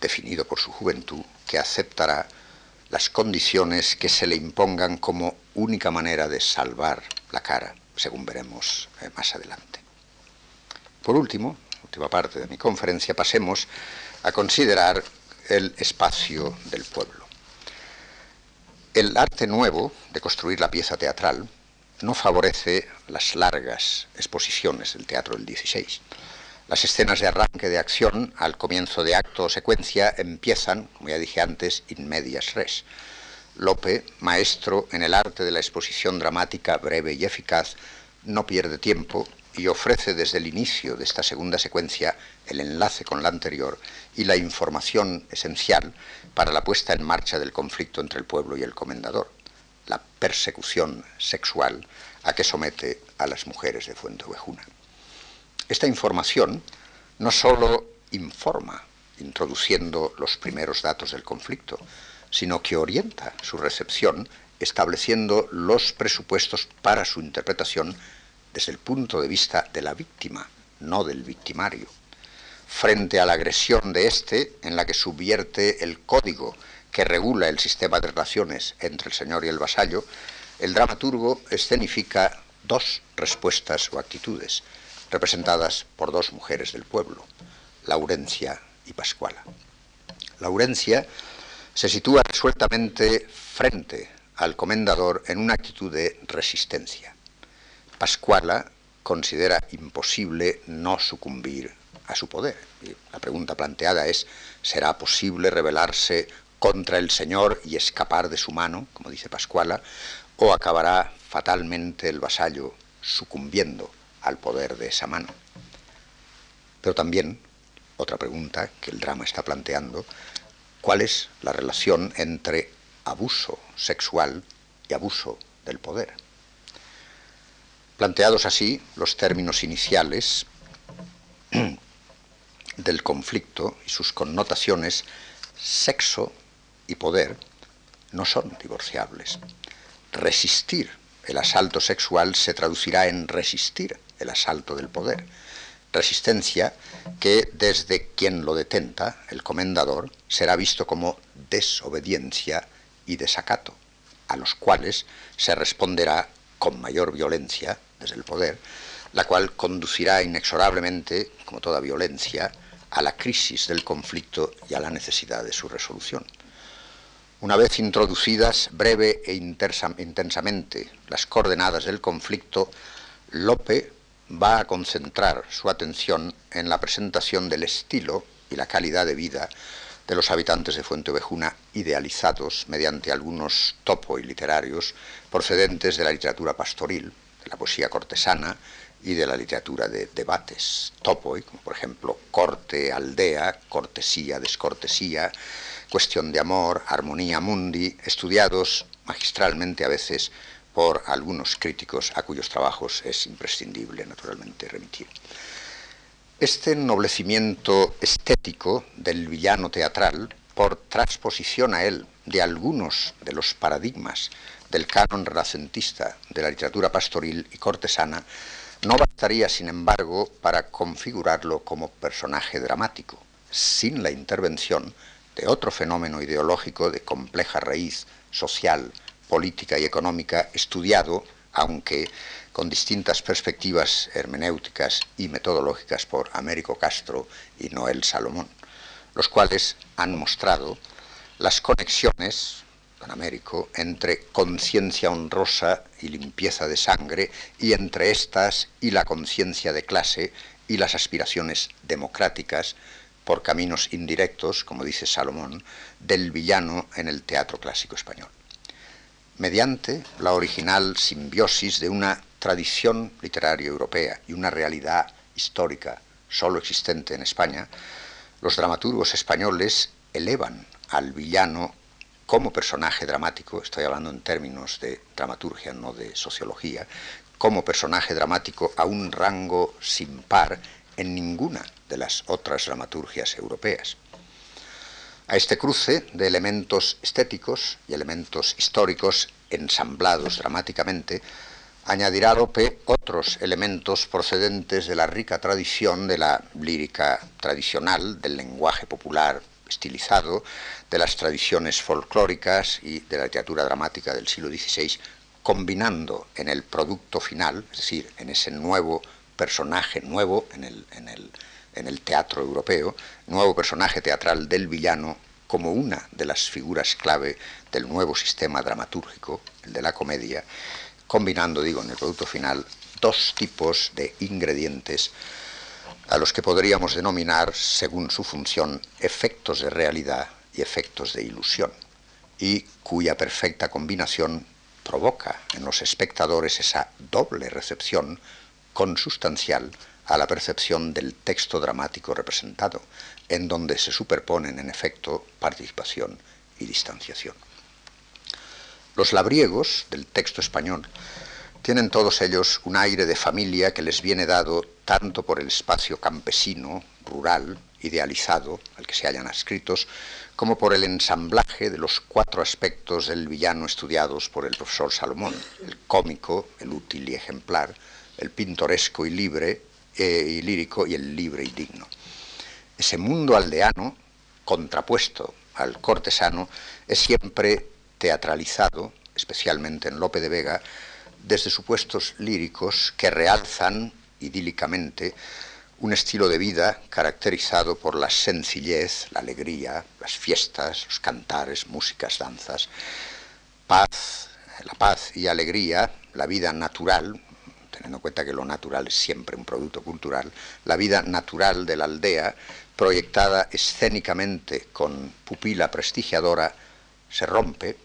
definido por su juventud, que aceptará las condiciones que se le impongan como única manera de salvar la cara, según veremos eh, más adelante. Por último, última parte de mi conferencia, pasemos a considerar el espacio del pueblo. El arte nuevo de construir la pieza teatral no favorece las largas exposiciones del teatro del 16. Las escenas de arranque de acción al comienzo de acto o secuencia empiezan, como ya dije antes, in medias res. Lope, maestro en el arte de la exposición dramática breve y eficaz, no pierde tiempo y ofrece desde el inicio de esta segunda secuencia el enlace con la anterior y la información esencial para la puesta en marcha del conflicto entre el pueblo y el comendador la persecución sexual a que somete a las mujeres de Fuenteovejuna. Esta información no sólo informa, introduciendo los primeros datos del conflicto, sino que orienta su recepción estableciendo los presupuestos para su interpretación desde el punto de vista de la víctima, no del victimario. Frente a la agresión de éste, en la que subvierte el código que regula el sistema de relaciones entre el señor y el vasallo, el dramaturgo escenifica dos respuestas o actitudes, representadas por dos mujeres del pueblo, Laurencia y Pascuala. Laurencia se sitúa resueltamente frente al comendador en una actitud de resistencia. Pascuala considera imposible no sucumbir a su poder. la pregunta planteada es, ¿será posible rebelarse contra el Señor y escapar de su mano, como dice Pascuala, o acabará fatalmente el vasallo sucumbiendo al poder de esa mano? Pero también, otra pregunta que el drama está planteando, ¿cuál es la relación entre abuso sexual y abuso del poder? Planteados así los términos iniciales del conflicto y sus connotaciones, sexo y poder no son divorciables. Resistir el asalto sexual se traducirá en resistir el asalto del poder. Resistencia que desde quien lo detenta, el comendador, será visto como desobediencia y desacato, a los cuales se responderá con mayor violencia desde el poder, la cual conducirá inexorablemente, como toda violencia, a la crisis del conflicto y a la necesidad de su resolución. Una vez introducidas breve e intensamente las coordenadas del conflicto, Lope va a concentrar su atención en la presentación del estilo y la calidad de vida de los habitantes de Fuente Ovejuna idealizados mediante algunos topo y literarios procedentes de la literatura pastoril, de la poesía cortesana y de la literatura de debates, topo, como por ejemplo corte, aldea, cortesía, descortesía, cuestión de amor, armonía mundi, estudiados magistralmente a veces por algunos críticos a cuyos trabajos es imprescindible naturalmente remitir. Este ennoblecimiento estético del villano teatral, por transposición a él de algunos de los paradigmas del canon renacentista de la literatura pastoril y cortesana, no bastaría, sin embargo, para configurarlo como personaje dramático, sin la intervención de otro fenómeno ideológico de compleja raíz social, política y económica estudiado, aunque con distintas perspectivas hermenéuticas y metodológicas por Américo Castro y Noel Salomón, los cuales han mostrado las conexiones, don Américo, entre conciencia honrosa y limpieza de sangre, y entre estas y la conciencia de clase y las aspiraciones democráticas por caminos indirectos, como dice Salomón, del villano en el teatro clásico español. Mediante la original simbiosis de una tradición literaria europea y una realidad histórica solo existente en España, los dramaturgos españoles elevan al villano como personaje dramático, estoy hablando en términos de dramaturgia, no de sociología, como personaje dramático a un rango sin par en ninguna de las otras dramaturgias europeas. A este cruce de elementos estéticos y elementos históricos ensamblados dramáticamente, añadirá Lope otros elementos procedentes de la rica tradición de la lírica tradicional, del lenguaje popular estilizado, de las tradiciones folclóricas y de la literatura dramática del siglo XVI, combinando en el producto final, es decir, en ese nuevo personaje nuevo en el, en el, en el teatro europeo, nuevo personaje teatral del villano como una de las figuras clave del nuevo sistema dramatúrgico, el de la comedia, combinando, digo, en el producto final dos tipos de ingredientes a los que podríamos denominar, según su función, efectos de realidad y efectos de ilusión, y cuya perfecta combinación provoca en los espectadores esa doble recepción consustancial a la percepción del texto dramático representado, en donde se superponen en efecto participación y distanciación. Los labriegos del texto español tienen todos ellos un aire de familia que les viene dado tanto por el espacio campesino, rural, idealizado, al que se hallan adscritos, como por el ensamblaje de los cuatro aspectos del villano estudiados por el profesor Salomón, el cómico, el útil y ejemplar, el pintoresco y libre eh, y lírico y el libre y digno. Ese mundo aldeano, contrapuesto al cortesano, es siempre teatralizado, especialmente en Lope de Vega, desde supuestos líricos que realzan idílicamente un estilo de vida caracterizado por la sencillez, la alegría, las fiestas, los cantares, músicas, danzas, paz, la paz y alegría, la vida natural, teniendo en cuenta que lo natural es siempre un producto cultural, la vida natural de la aldea, proyectada escénicamente con pupila prestigiadora, se rompe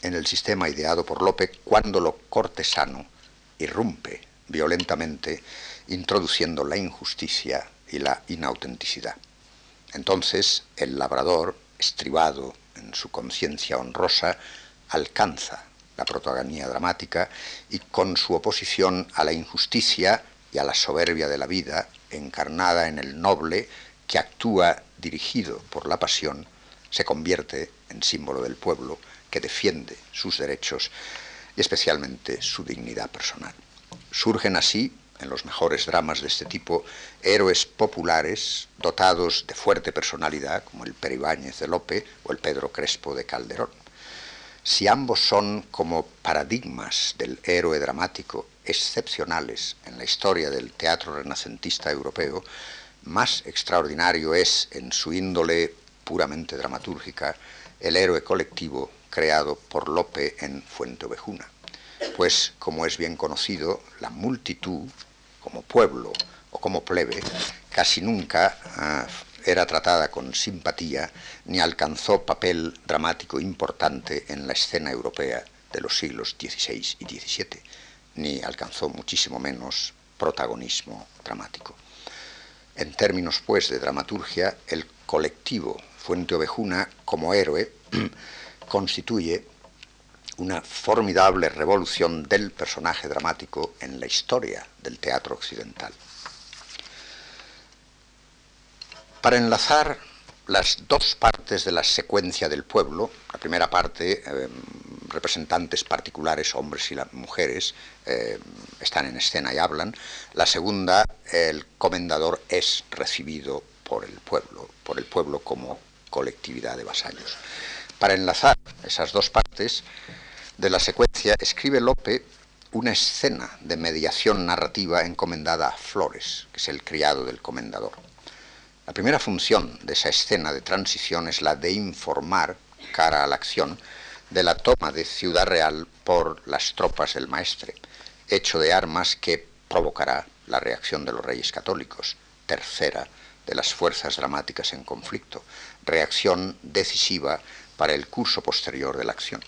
en el sistema ideado por Lope cuando lo cortesano irrumpe violentamente introduciendo la injusticia y la inautenticidad. Entonces el labrador, estribado en su conciencia honrosa, alcanza la protagonía dramática y con su oposición a la injusticia y a la soberbia de la vida, encarnada en el noble que actúa dirigido por la pasión, se convierte en símbolo del pueblo que defiende sus derechos y especialmente su dignidad personal. Surgen así en los mejores dramas de este tipo, héroes populares dotados de fuerte personalidad, como el Peribáñez de Lope o el Pedro Crespo de Calderón. Si ambos son como paradigmas del héroe dramático excepcionales en la historia del teatro renacentista europeo, más extraordinario es en su índole puramente dramatúrgica el héroe colectivo creado por Lope en Fuente Ovejuna. Pues, como es bien conocido, la multitud como pueblo o como plebe, casi nunca ah, era tratada con simpatía ni alcanzó papel dramático importante en la escena europea de los siglos XVI y XVII, ni alcanzó muchísimo menos protagonismo dramático. En términos, pues, de dramaturgia, el colectivo Fuente Ovejuna como héroe constituye una formidable revolución del personaje dramático en la historia del teatro occidental. Para enlazar las dos partes de la secuencia del pueblo, la primera parte, eh, representantes particulares, hombres y mujeres, eh, están en escena y hablan, la segunda, el comendador es recibido por el pueblo, por el pueblo como colectividad de vasallos. Para enlazar esas dos partes, de la secuencia, escribe Lope una escena de mediación narrativa encomendada a Flores, que es el criado del comendador. La primera función de esa escena de transición es la de informar, cara a la acción, de la toma de Ciudad Real por las tropas del maestre, hecho de armas que provocará la reacción de los reyes católicos, tercera de las fuerzas dramáticas en conflicto, reacción decisiva para el curso posterior de la acción.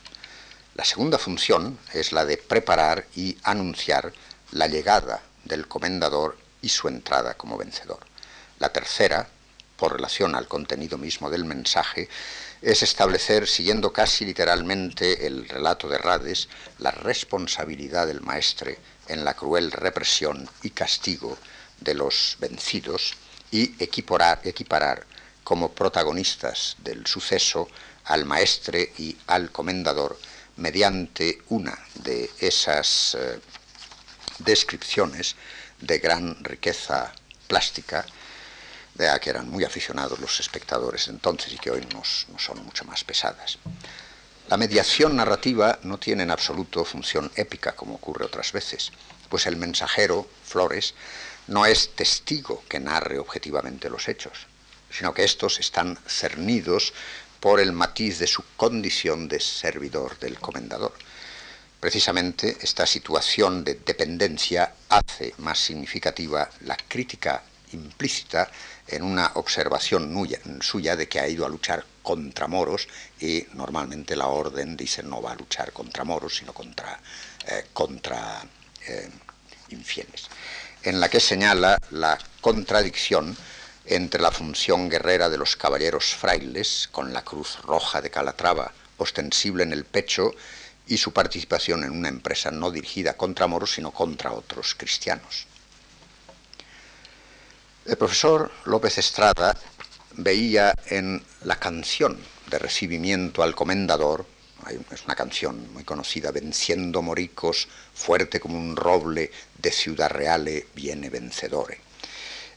La segunda función es la de preparar y anunciar la llegada del comendador y su entrada como vencedor. La tercera, por relación al contenido mismo del mensaje, es establecer, siguiendo casi literalmente el relato de Rades, la responsabilidad del maestre en la cruel represión y castigo de los vencidos y equiparar, equiparar como protagonistas del suceso al maestre y al comendador mediante una de esas eh, descripciones de gran riqueza plástica, de a que eran muy aficionados los espectadores entonces y que hoy nos, no son mucho más pesadas. La mediación narrativa no tiene en absoluto función épica como ocurre otras veces, pues el mensajero, Flores, no es testigo que narre objetivamente los hechos, sino que estos están cernidos por el matiz de su condición de servidor del comendador. Precisamente esta situación de dependencia hace más significativa la crítica implícita en una observación suya de que ha ido a luchar contra moros y normalmente la orden dice no va a luchar contra moros sino contra, eh, contra eh, infieles, en la que señala la contradicción entre la función guerrera de los caballeros frailes, con la cruz roja de Calatrava ostensible en el pecho, y su participación en una empresa no dirigida contra moros, sino contra otros cristianos. El profesor López Estrada veía en la canción de recibimiento al comendador, es una canción muy conocida, Venciendo moricos, fuerte como un roble, de Ciudad Reale viene vencedore.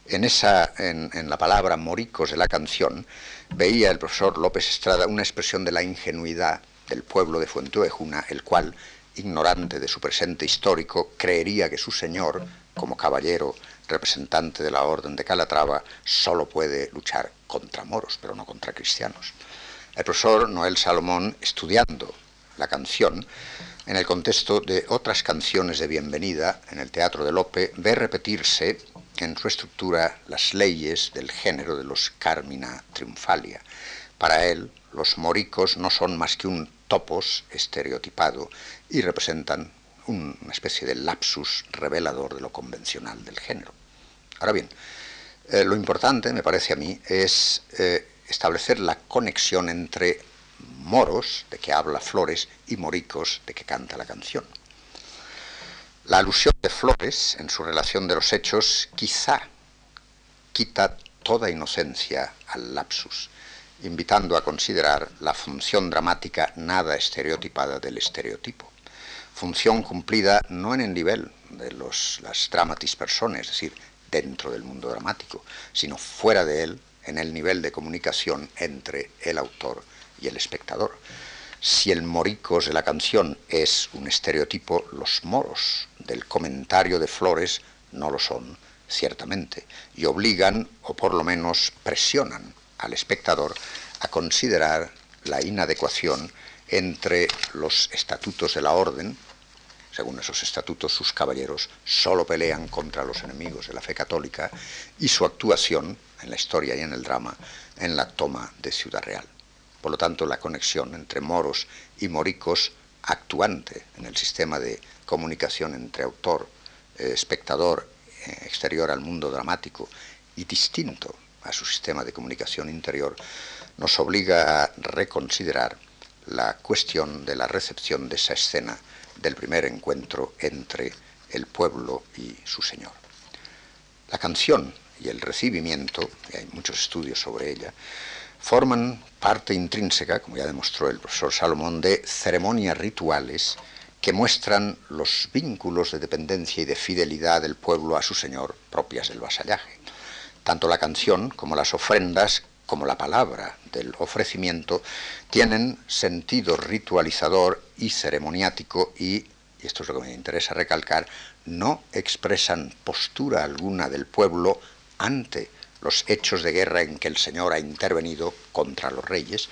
En, esa, en, la palabra moricos de la canción veía el profesor López Estrada una expresión de la ingenuidad del pueblo de Fuenteovejuna, el cual, ignorante de su presente histórico, creería que su señor, como caballero representante de la Orden de Calatrava, solo puede luchar contra moros, pero no contra cristianos. El profesor Noel Salomón, estudiando la canción, en el contexto de otras canciones de bienvenida en el Teatro de Lope, ve repetirse en su estructura las leyes del género de los Carmina Triunfalia. Para él, los moricos no son más que un topos estereotipado y representan una especie de lapsus revelador de lo convencional del género. Ahora bien, eh, lo importante, me parece a mí, es eh, establecer la conexión entre moros, de que habla Flores, y moricos, de que canta la canción. La alusión de Flores en su relación de los hechos quizá quita toda inocencia al lapsus, invitando a considerar la función dramática nada estereotipada del estereotipo. Función cumplida no en el nivel de los, las dramatis personas, es decir, dentro del mundo dramático, sino fuera de él, en el nivel de comunicación entre el autor y el espectador. Si el moricos de la canción es un estereotipo, los moros del comentario de Flores no lo son, ciertamente, y obligan, o por lo menos presionan al espectador a considerar la inadecuación entre los estatutos de la orden, según esos estatutos sus caballeros solo pelean contra los enemigos de la fe católica, y su actuación en la historia y en el drama en la toma de Ciudad Real. Por lo tanto, la conexión entre moros y moricos actuante en el sistema de comunicación entre autor, eh, espectador, eh, exterior al mundo dramático y distinto a su sistema de comunicación interior, nos obliga a reconsiderar la cuestión de la recepción de esa escena del primer encuentro entre el pueblo y su señor. La canción y el recibimiento, y hay muchos estudios sobre ella, forman parte intrínseca, como ya demostró el profesor Salomón, de ceremonias rituales que muestran los vínculos de dependencia y de fidelidad del pueblo a su señor propias del vasallaje. Tanto la canción como las ofrendas, como la palabra del ofrecimiento, tienen sentido ritualizador y ceremoniático y, y esto es lo que me interesa recalcar, no expresan postura alguna del pueblo ante los hechos de guerra en que el Señor ha intervenido contra los reyes,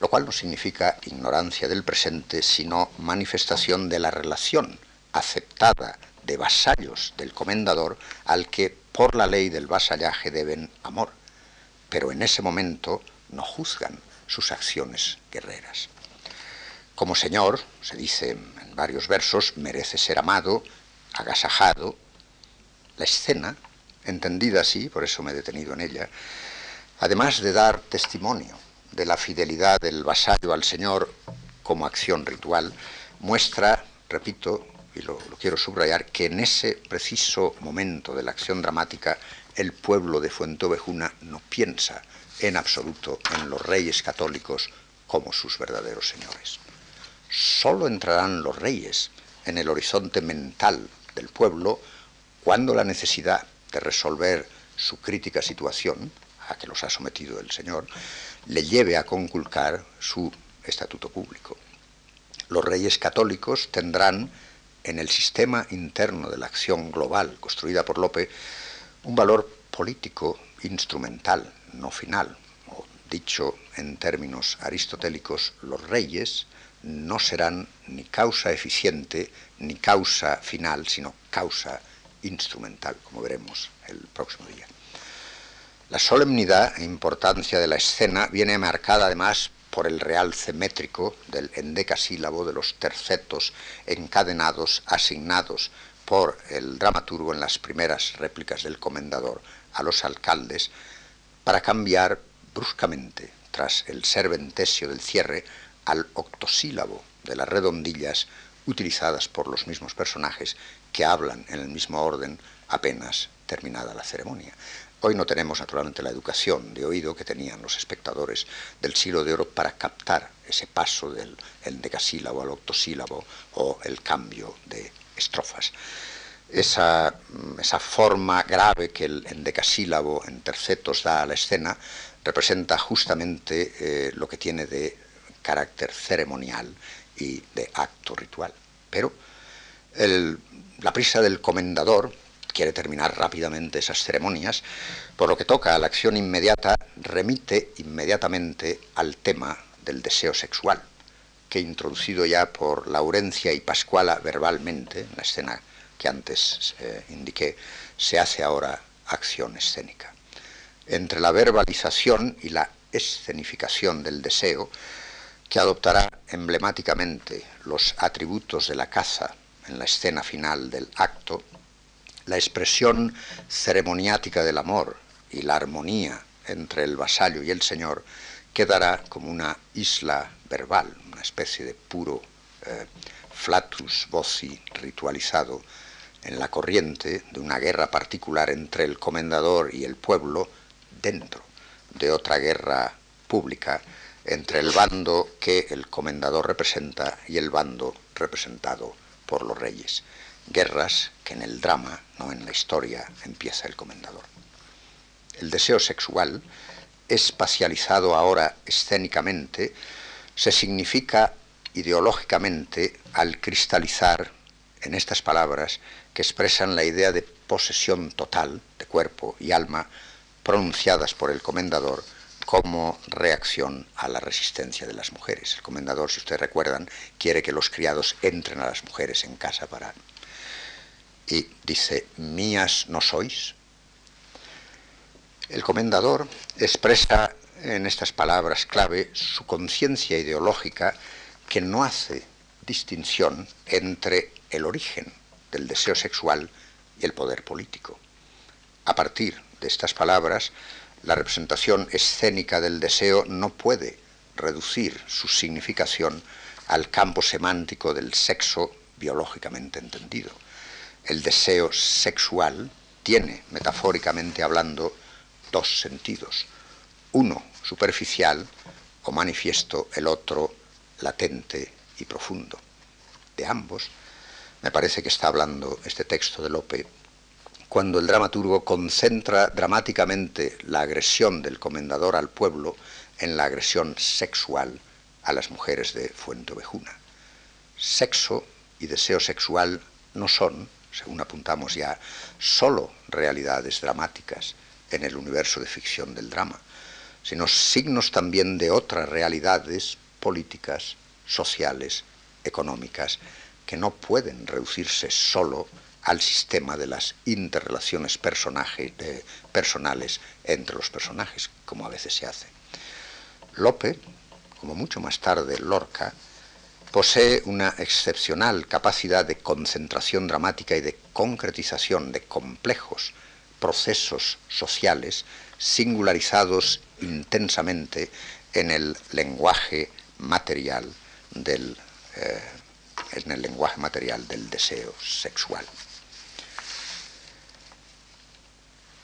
lo cual no significa ignorancia del presente, sino manifestación de la relación aceptada de vasallos del comendador al que por la ley del vasallaje deben amor, pero en ese momento no juzgan sus acciones guerreras. Como Señor, se dice en varios versos, merece ser amado, agasajado. La escena entendida así, por eso me he detenido en ella, además de dar testimonio de la fidelidad del vasallo al Señor como acción ritual, muestra, repito, y lo, lo, quiero subrayar, que en ese preciso momento de la acción dramática el pueblo de Fuentovejuna no piensa en absoluto en los reyes católicos como sus verdaderos señores. Solo entrarán los reyes en el horizonte mental del pueblo cuando la necesidad de resolver su crítica situación, a que los ha sometido el Señor, le lleve a conculcar su estatuto público. Los reyes católicos tendrán en el sistema interno de la acción global construida por Lope un valor político instrumental, no final. O dicho en términos aristotélicos, los reyes no serán ni causa eficiente ni causa final, sino causa instrumental, como veremos el próximo día. La solemnidad e importancia de la escena viene marcada además por el realce métrico del endecasílabo de los tercetos encadenados, asignados por el dramaturgo en las primeras réplicas del comendador a los alcaldes, para cambiar bruscamente, tras el serventesio del cierre, al octosílabo de las redondillas utilizadas por los mismos personajes que hablan en el mismo orden apenas terminada la ceremonia. Hoy no tenemos naturalmente la educación de oído que tenían los espectadores del siglo de oro para captar ese paso del endecasílabo al octosílabo o el cambio de estrofas. Esa, esa, forma grave que el endecasílabo en tercetos da a la escena representa justamente eh, lo que tiene de carácter ceremonial y de acto ritual. Pero la prisa del comendador quiere terminar rápidamente esas ceremonias, por lo que toca a la acción inmediata, remite inmediatamente al tema del deseo sexual, que introducido ya por Laurencia y Pascuala verbalmente, en la escena que antes eh, indiqué, se hace ahora acción escénica. Entre la verbalización y la escenificación del deseo, que adoptará emblemáticamente los atributos de la caza en la escena final del acto, la expresión ceremoniática del amor y la armonía entre el vasallo y el señor quedará como una isla verbal, una especie de puro eh, flatus voci ritualizado en la corriente de una guerra particular entre el comendador y el pueblo dentro de otra guerra pública entre el bando que el comendador representa y el bando representado por los reyes guerras que en el drama, no en la historia, empieza el comendador. El deseo sexual, espacializado ahora escénicamente, se significa ideológicamente al cristalizar en estas palabras que expresan la idea de posesión total de cuerpo y alma pronunciadas por el comendador como reacción a la resistencia de las mujeres. El comendador, si ustedes recuerdan, quiere que los criados entren a las mujeres en casa para y dice, mías no sois. El comendador expresa en estas palabras clave su conciencia ideológica que no hace distinción entre el origen del deseo sexual y el poder político. A partir de estas palabras, la representación escénica del deseo no puede reducir su significación al campo semántico del sexo biológicamente entendido el deseo sexual tiene, metafóricamente hablando, dos sentidos. Uno superficial o manifiesto, el otro latente y profundo. De ambos, me parece que está hablando este texto de Lope cuando el dramaturgo concentra dramáticamente la agresión del comendador al pueblo en la agresión sexual a las mujeres de Fuente Ovejuna. Sexo y deseo sexual no son, según apuntamos ya, solo realidades dramáticas en el universo de ficción del drama, sino signos también de otras realidades políticas, sociales, económicas, que no pueden reducirse solo al sistema de las interrelaciones personales entre los personajes, como a veces se hace. Lope, como mucho más tarde Lorca, posee una excepcional capacidad de concentración dramática y de concretización de complejos procesos sociales singularizados intensamente en el lenguaje material del, eh, en el lenguaje material del deseo sexual.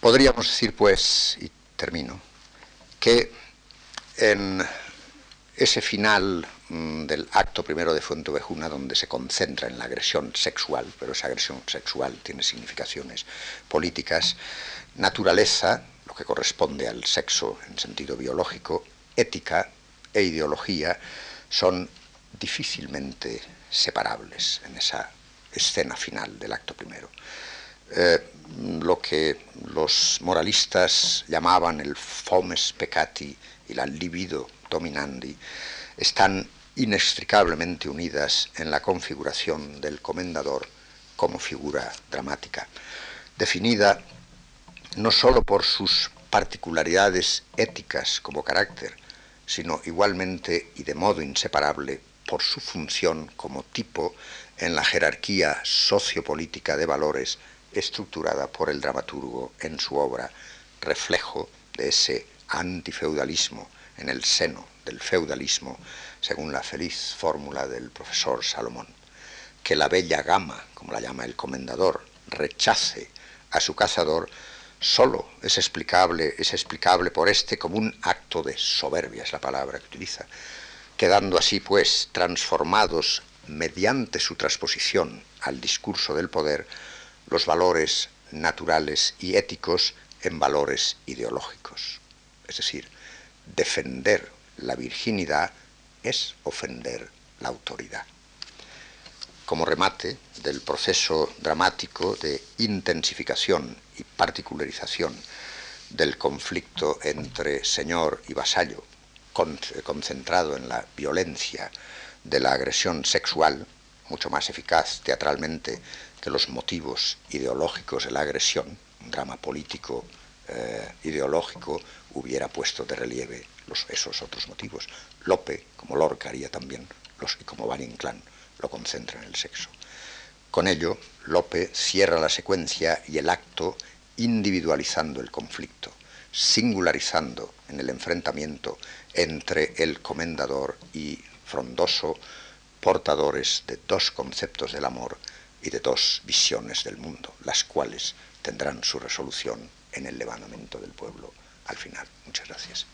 Podríamos decir, pues, y termino, que en ese final mm, del acto primero de Fuentevejuna, donde se concentra en la agresión sexual, pero esa agresión sexual tiene significaciones políticas, naturaleza, que corresponde al sexo en sentido biológico, ética e ideología, son difícilmente separables en esa escena final del acto primero. Eh, lo que los moralistas llamaban el fomes peccati y la libido dominandi están inextricablemente unidas en la configuración del comendador como figura dramática, definida no sólo por sus particularidades éticas como carácter, sino igualmente y de modo inseparable por su función como tipo en la jerarquía sociopolítica de valores estructurada por el dramaturgo en su obra, reflejo de ese antifeudalismo en el seno del feudalismo, según la feliz fórmula del profesor Salomón. Que la bella gama, como la llama el comendador, rechace a su cazador, solo es explicable, es explicable por este como un acto de soberbia, es la palabra que utiliza, quedando así pues transformados mediante su transposición al discurso del poder los valores naturales y éticos en valores ideológicos. Es decir, defender la virginidad es ofender la autoridad. Como remate del proceso dramático de intensificación y particularización del conflicto entre señor y vasallo, concentrado en la violencia de la agresión sexual, mucho más eficaz teatralmente que los motivos ideológicos de la agresión, un drama político eh, ideológico hubiera puesto de relieve esos otros motivos. Lope, como Lorca haría también, los, y como Van Inclán, lo concentra en el sexo. Con ello, Lope cierra la secuencia y el acto individualizando el conflicto, singularizando en el enfrentamiento entre el comendador y Frondoso, portadores de dos conceptos del amor y de dos visiones del mundo, las cuales tendrán su resolución en el levantamiento del pueblo al final. Muchas gracias.